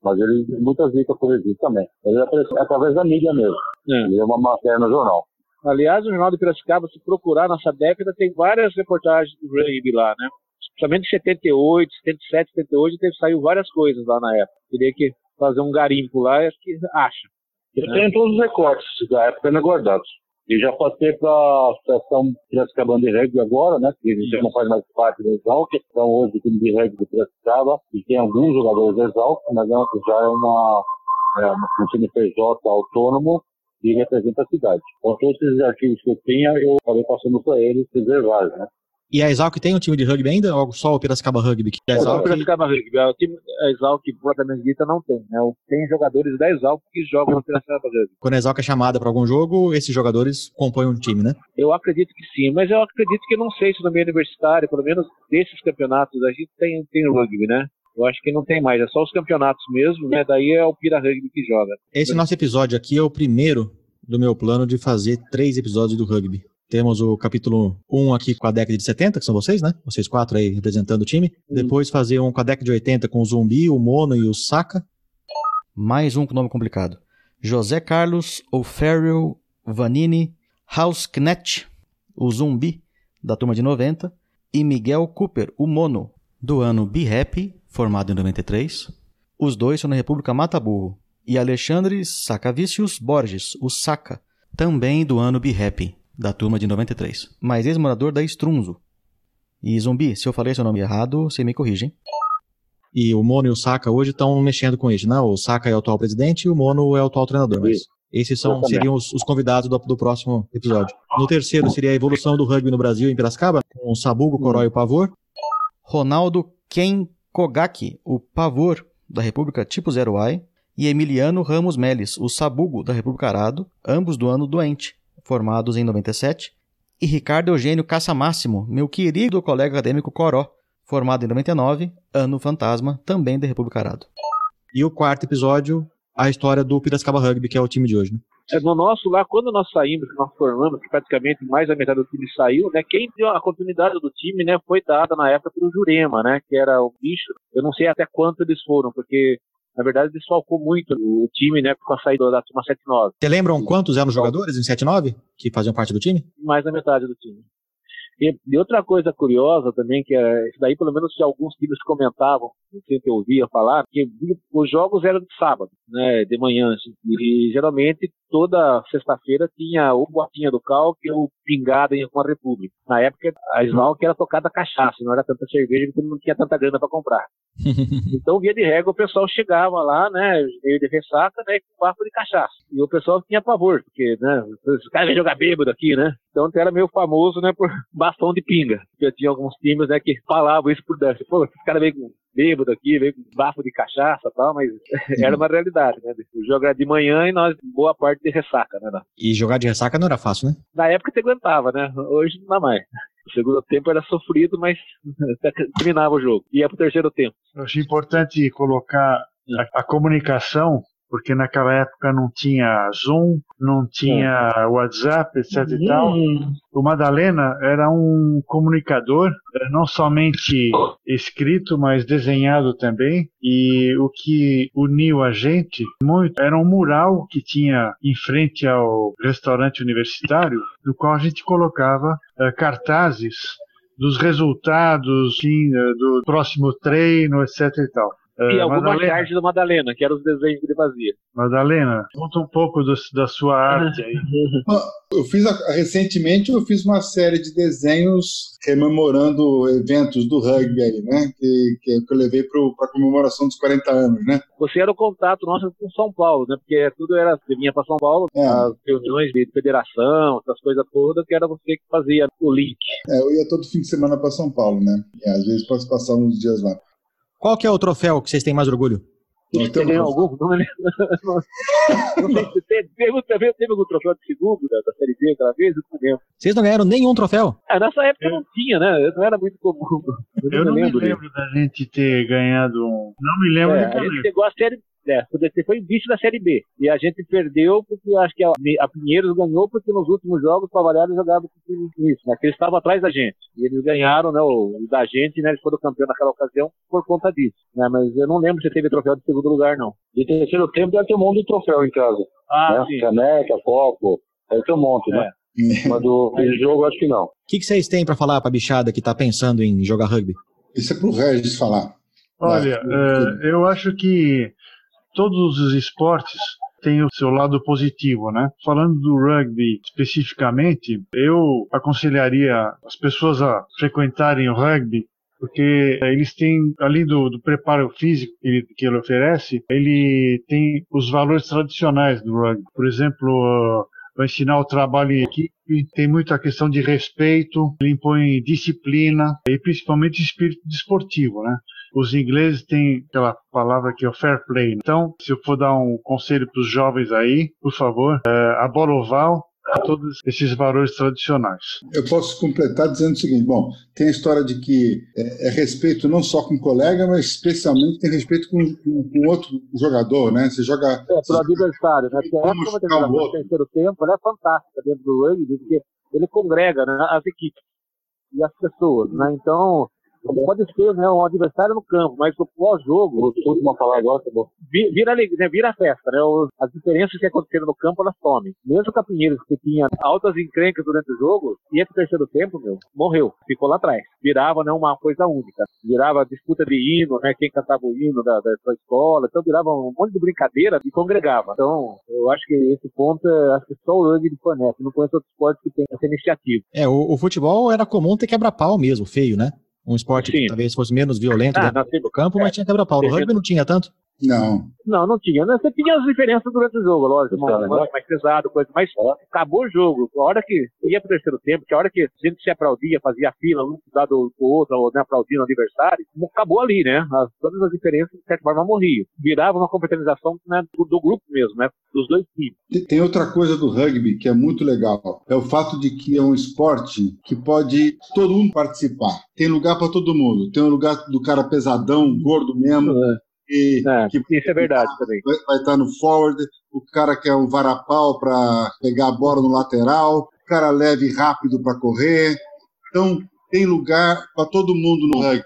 Mas ele muitas dicas pro Regis também. Ele apareceu através da mídia mesmo. É. Ele é uma matéria no jornal. Aliás, o Jornal de Piracicaba, se procurar nessa década, tem várias reportagens do rugby lá, né? Principalmente em 78, 77, 78, teve, saiu várias coisas lá na época. Teria que fazer um garimpo lá, acho que acha. Eu tenho todos os recortes da época ainda guardados. E já passei para a Associação Piracicabana de Rugby agora, né? Que já não faz mais parte do Exalc. Então hoje o time de rugby de Piracicaba e tem alguns jogadores do Exalc, mas é- já é uma, é um time PJ autônomo e representa a cidade. Então todos esses artigos que eu tinha, eu acabei passando para eles reservados, né? E a Exalc tem um time de rugby ainda ou só o Piracicaba Rugby? Que O Exalc, Piracicaba Rugby, o time a Exalc, propriamente dita, não tem. Né? Tem jogadores da Exalc que jogam no Piracicaba Rugby. quando a Exalc é chamada para algum jogo, esses jogadores compõem um time, né? Eu acredito que sim, mas eu acredito que não sei se no meio universitário, pelo menos desses campeonatos, a gente tem, tem rugby, né? Eu acho que não tem mais, é só os campeonatos mesmo, né? Daí é o Pira Rugby que joga. Esse nosso episódio aqui é o primeiro do meu plano de fazer três episódios do rugby. Temos o capítulo 1 aqui com a década de 70, que são vocês, né? Vocês quatro aí representando o time. Depois fazer um com a década de 80 com o Zumbi, o Mono e o Saka. Mais um com nome complicado. José Carlos O'Farrell Vanini Hausknecht, o Zumbi, da turma de 90. E Miguel Cooper, o Mono, do ano Be Happy, formado em 93. Os dois são na República Mataburro. E Alexandre Sacavicius Borges, o Saca, também do ano Be Happy, da turma de 93, mas ex-morador da Strunzo. E Zumbi, se eu falei seu nome errado, você me corrige, hein? E o Mono e o Saka hoje estão mexendo com isso, né? O Saka é o atual presidente e o Mono é o atual treinador. Mas esses são, seriam os, os convidados do, do próximo episódio. No terceiro seria a evolução do rugby no Brasil, em Piracicaba, com o Sabugo, Corói e o Pavor. Ronaldo Ken Kogaki, o Pavor, da República Tipo Zero I. E Emiliano Ramos Meles, o Sabugo, da República Arado, ambos do ano doente, formados em 97. E Ricardo Eugênio Caça Máximo, meu querido colega acadêmico Coró, formado em 99, ano fantasma, também da República Arado. E o quarto episódio, a história do Piracicaba Rugby, que é o time de hoje. Né? É, No nosso lá, quando nós saímos, que nós formamos, que praticamente mais da metade do time saiu, né? Quem deu a continuidade do time, né, foi dada na época pelo Jurema, né? Que era o bicho. Eu não sei até quanto eles foram, porque na verdade desfalcou muito o time, né, com a saída da turma 79, Você lembram quantos eram os jogadores em 7-9 que faziam parte do time? mais da metade do time. E, outra coisa curiosa também, que é, isso daí pelo menos alguns times comentavam, sempre ouvia falar, que os jogos eram de sábado, né, de manhã, e geralmente toda sexta-feira tinha ou Boatinha do Calque ou Pingada com a República. Na época, a Svalk era tocada cachaça, não era tanta cerveja porque não tinha tanta grana para comprar. então, via de regra, o pessoal chegava lá, né, meio de ressaca, né, com um bafo de cachaça. E o pessoal tinha pavor, porque, né, os caras vêm jogar bêbado aqui, né? Então, era meio famoso, né, por bastão de pinga. Porque tinha alguns times, né, que falavam isso por dentro. Pô, esse cara veio com bêbado aqui, veio com bafo de cachaça e tal, mas era uma realidade, né? Jogar de manhã e nós, boa parte de ressaca, né? E jogar de ressaca não era fácil, né? Na época você aguentava, né? Hoje não dá mais. O segundo tempo era sofrido, mas terminava o jogo. Ia pro terceiro tempo. Eu achei importante colocar a, a comunicação porque naquela época não tinha Zoom, não tinha é. WhatsApp, etc e tal. O Madalena era um comunicador, eh, não somente escrito, mas desenhado também. E o que uniu a gente muito era um mural que tinha em frente ao restaurante universitário, no qual a gente colocava uh, cartazes dos resultados eh, do próximo treino, etc e tal. E uh, alguma arte do Madalena, que eram os desenhos que ele fazia. Madalena, conta um pouco do, da sua arte aí. Eu fiz a, recentemente eu fiz uma série de desenhos rememorando eventos do rugby aí, né? Que, que, que eu levei para a comemoração dos 40 anos, né? Você era o contato nosso com São Paulo, né? Porque tudo era você vinha para São Paulo, é. as reuniões de federação, essas coisas todas, que era você que fazia o link. É, eu ia todo fim de semana para São Paulo, né? E às vezes posso passar uns dias lá. Qual que é o troféu que vocês têm mais orgulho? Você ganhou algum? Não Não se teve, algum troféu de segundo da, da Série B aquela vez? Eu não lembro. Vocês não ganharam nenhum troféu? É, nessa época não tinha, né? Não era muito comum. Eu, eu não, me lembro, me lembro da gente ter ganhado um. Não me lembro. É, a gente pegou a Série é, o DC foi vice da Série B. E a gente perdeu porque acho que a, a Pinheiros ganhou porque nos últimos jogos o Pavarelli jogava com o time isso, né? Que eles estavam atrás da gente. E eles ganharam, né? O, da gente, né? Eles foram campeão naquela ocasião por conta disso. Né? Mas eu não lembro se teve troféu de segundo lugar, não. De terceiro tempo deve ter um monte de troféu em casa. Ah, né? sim. Caneca, copo, deve ter um monte, né? É. Mas do jogo acho que não. O que, que vocês têm para falar pra bichada que tá pensando em jogar rugby? Isso é pro Regis falar. Olha, uh, eu acho que todos os esportes têm o seu lado positivo, né? Falando do rugby especificamente, eu aconselharia as pessoas a frequentarem o rugby porque eles têm, além do, do preparo físico que ele, que ele, oferece, ele tem os valores tradicionais do rugby. Por exemplo, uh, vai ensinar o trabalho em equipe, tem muita questão de respeito, ele impõe disciplina e principalmente espírito desportivo, né? Os ingleses têm aquela palavra que é o fair play. Então, se eu for dar um conselho para os jovens aí, por favor, é, a bola oval todos esses valores tradicionais. Eu posso completar dizendo o seguinte: bom, tem a história de que é, é respeito não só com o colega, mas especialmente tem respeito com, com, com outro jogador, né? Você joga. É, pro adversário, né? Porque essa do terceiro tempo é fantástica dentro do rugby, porque ele congrega né, as equipes e as pessoas, né? Então, Pode ser né, um adversário no campo, mas o pós-jogo, última falar agora, tá bom. Vira, né, vira festa, né? As diferenças que aconteceram no campo, elas tomem. Mesmo o Capinheiros, que tinha altas encrencas durante o jogo, ia pro terceiro tempo, meu, morreu. Ficou lá atrás. Virava né, uma coisa única. Virava disputa de hino, né? Quem cantava o hino da, da, da escola. Então virava um monte de brincadeira e congregava. Então, eu acho que esse ponto, acho que só o rugby fornece. Não conheço outro esporte que tem essa iniciativa. É, o, o futebol era comum ter quebra-pau mesmo, feio, né? Um esporte Sim. que talvez fosse menos violento ah, dentro do campo, mas tinha quebra-pau. O rugby não tinha tanto? Não. Não, não tinha. Você tinha as diferenças durante o jogo, lógico. Mais, mais, mais pesado, coisa. Mas acabou o jogo. A hora que ia pro terceiro tempo, que a hora que a gente se aplaudia, fazia fila, um lado do outro, ou né, aplaudindo o adversário, acabou ali, né? As, todas as diferenças, de certa forma, morriam. Virava uma competitização né, do, do, grupo mesmo, né? Dos dois times. Tem outra coisa do rugby que é muito legal. É o fato de que é um esporte que pode todo mundo participar. Tem lugar para todo mundo. Tem o um lugar do cara pesadão, gordo mesmo. É e, é, que, isso é verdade vai, também. Vai, vai, estar no forward, o cara que é um varapau para pegar a bola no lateral, o cara leve rápido para correr. Então, tem lugar para todo mundo no rugby.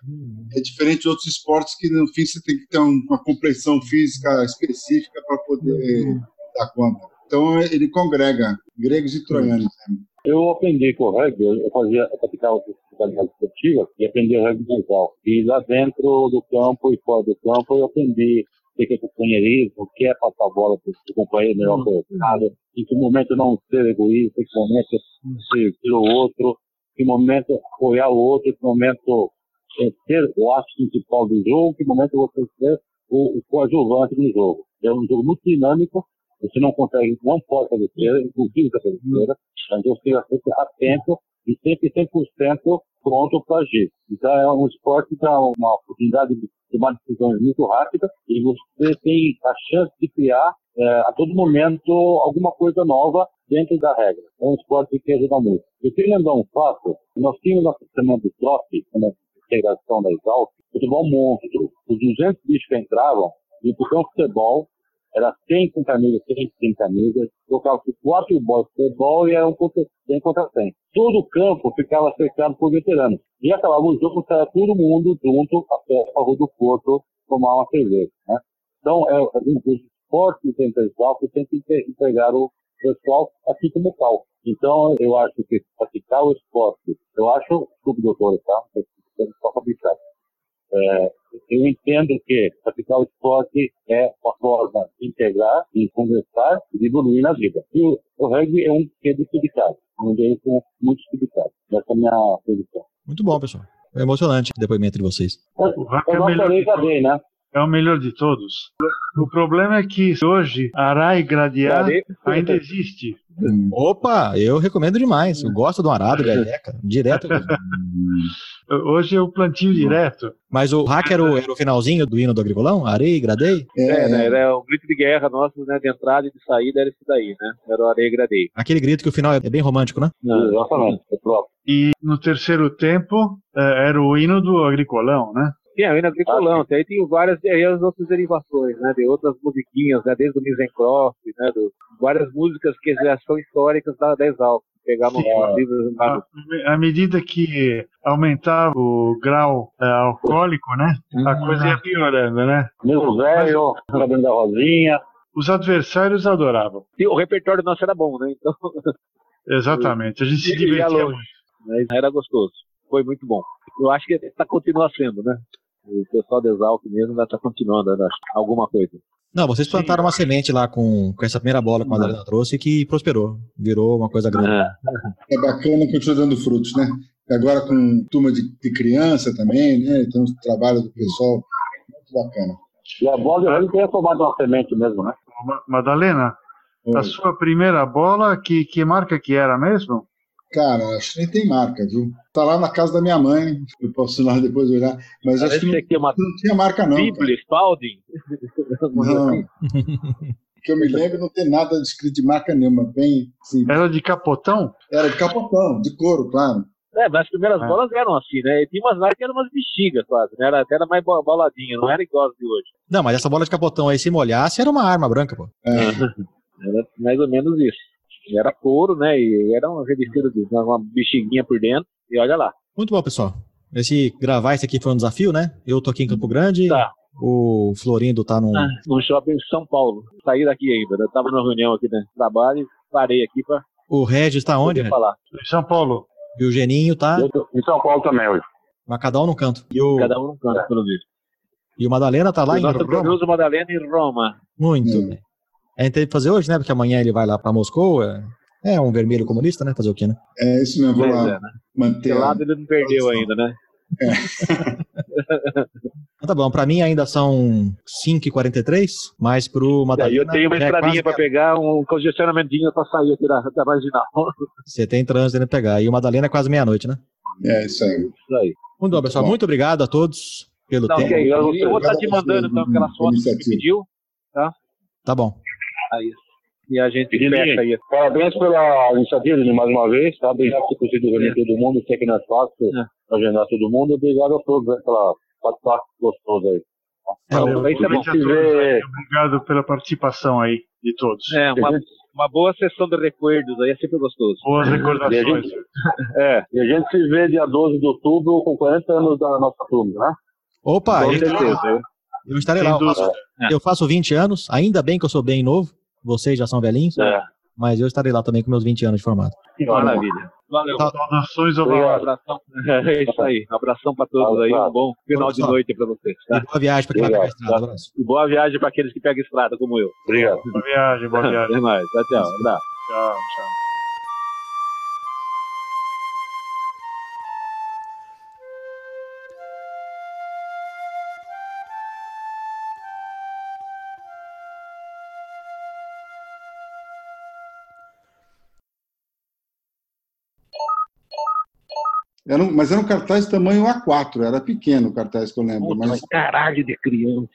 É diferente de outros esportes que, no fim, você tem que ter uma compreensão física específica para poder dar conta. Então, ele congrega gregos e troianos. Né? Eu aprendi com o rugby, eu fazia, eu praticava atividade esportiva e aprendi rugby mental. E lá dentro do campo e fora do campo eu aprendi o que é companheirismo, o que é passar a bola para o companheiro melhor colocado, em que momento não ser egoísta, em que momento servir o outro, em que momento apoiar o outro, em que momento é, ser o ato principal do jogo, em que momento você ser o, o coadjuvante do jogo. É um jogo muito dinâmico, você não consegue, não pode fazer besteira, inclusive fazer besteira, mas você fica sempre atento e sempre 100% pronto para agir. Então é um esporte que dá uma oportunidade de tomar decisões muito rápidas e você tem a chance de criar é, a todo momento alguma coisa nova dentro da regra. É um esporte que ajuda muito. Eu queria lembrar um fato, nós tínhamos na semana do TROF, na integração da Exalc, futebol monstro. Os 200 bichos que entravam, e por futebol, era 100 com camisa, 100 sem camisa, colocava-se quatro bolas de futebol e era um contra 100 contra 100. Todo o campo ficava cercado por veteranos. E acabava o jogo, saia todo mundo junto até a Rua do Porto tomar uma cerveja. Né? Então, é, é um dos esportes centrais que tem que entregar o pessoal aqui como tal. Então, eu acho que praticar o esporte, eu acho, desculpe, doutor, tá? Só para. É, eu entendo que praticar o esporte é uma forma de integrar, de conversar e de evoluir na vida. E o, o rugby é um que é um com muito disputado. Essa é a minha posição. Muito bom, pessoal. É emocionante o depoimento de vocês. O é o de todos. né? É o melhor de todos. O problema é que hoje Arai Gradear ainda existe. Opa, eu recomendo demais. Eu gosto do arado, galheca, direto. Hoje é o plantio direto. Mas o hack era o, era o finalzinho do hino do agricolão? Arei, gradei? É, é né, era o grito de guerra nosso, né? De entrada e de saída era esse daí, né? Era o arei, gradei. Aquele grito que o final é bem romântico, né? Não, exatamente, é próprio. E no terceiro tempo era o hino do agricolão, né? Sim, a hino agricolão. Ah, aí tem várias aí as outras derivações, né? De outras musiquinhas, né? Desde o Misencroft, né? Do, várias músicas que já são históricas da, da Exalc pegar nos livros. À medida que aumentava o grau é, alcoólico, né? A uhum. coisa ia piorando, né? Meu velho, cabelo da Rosinha. Os adversários adoravam. E o repertório nosso era bom, né? Então... Exatamente, a gente se divertia muito. Era gostoso, foi muito bom. Eu acho que está continua sendo, né? O pessoal do Exalc mesmo ainda está continuando, né? alguma coisa. Não, vocês plantaram uma semente lá com, com essa primeira bola que a Madalena trouxe que prosperou. Virou uma coisa grande. É, é bacana continuar dando frutos, né? Agora com turma de, de criança também, né? Tem uns trabalhos do pessoal muito bacana. E a bola ele tem formado uma semente mesmo, né? Madalena, Oi. a sua primeira bola, que, que marca que era mesmo? Cara, acho que nem tem marca, viu? Tá lá na casa da minha mãe, eu posso lá depois olhar, mas Parece acho que não, que uma... não tinha marca não. Bíblia, Spalding? Não. que eu me lembro não tem nada escrito de marca nenhuma, bem simples. Era de capotão? Era de capotão, de couro, claro. É, mas as primeiras é. bolas eram assim, né? E tinha umas marcas que eram umas bexigas quase, né? Era, até era mais boladinha, não era igual as de hoje. Não, mas essa bola de capotão aí, se molhasse, era uma arma branca, pô. É. era mais ou menos isso era couro, né? E era um revestido de uma bexiguinha por dentro. E olha lá. Muito bom, pessoal. Esse gravar esse aqui foi um desafio, né? Eu tô aqui em Campo Grande. Tá. O Florindo tá num. Ah, no shopping em São Paulo. Saí daqui ainda. Eu tava numa reunião aqui no trabalho e parei aqui pra. O Regis tá onde? Falar. Em São Paulo. E o Geninho tá. Em São Paulo também hoje. Mas cada um no canto. E o... Cada um no canto, pelo visto. E o Madalena tá lá o em Roma? Nosso Madalena em Roma. Muito hum. bem. A gente tem que fazer hoje, né? Porque amanhã ele vai lá pra Moscou. É... É, um vermelho comunista, né? Fazer o quê, né? É, isso mesmo, vou lá é, né? manter. Pelo lado ele não perdeu ainda, né? É. tá bom, pra mim ainda são 5h43, mas pro Madalena... É, eu tenho uma estradinha é pra pegar, um congestionamentinho pra sair aqui da, da marginal. Você tem trânsito pra pegar, e o Madalena é quase meia-noite, né? É, isso aí. Isso aí. Muito bom, pessoal, muito obrigado a todos pelo não, tempo. Okay, eu, eu, vou estar te mandando então aquelas fotos que você pediu, tá? Tá bom. E a gente fecha aí. Parabéns pela iniciativa de mais uma vez, tá? Obrigado por ter conseguido reunir todo mundo, sei que não é fácil é. agendar todo mundo, obrigado a todos né, pela participação gostosa aí. Valeu, aí também se vê... Obrigado pela participação aí de todos. É, uma, uma boa sessão de recuerdos aí é sempre gostoso. Boas recordações. E a, gente, é, e a gente se vê dia 12 de outubro com 40 anos da nossa turma, né? Opa, eu, eu estarei lá. Eu faço, eu faço 20 anos, ainda bem que eu sou bem novo. Vocês já são velhinhos? É. mas eu estarei lá também com meus 20 anos de formato. Maravilha. Valeu. Tá. Donações ou Um abração. É isso aí. Um abração para todos aí. Um bom final de noite para vocês. E Tá? boa viagem pra quem vai pegar a estrada. E boa viagem para aqueles que pegam estrada como eu. Obrigado. Boa viagem, boa viagem. Até mais. Tchau, tchau. Abraço. Tchau, tchau. Era um- mas era um cartaz tamanho A4, era pequeno o cartaz que eu lembro. Puta, Mas mas caralho de criança.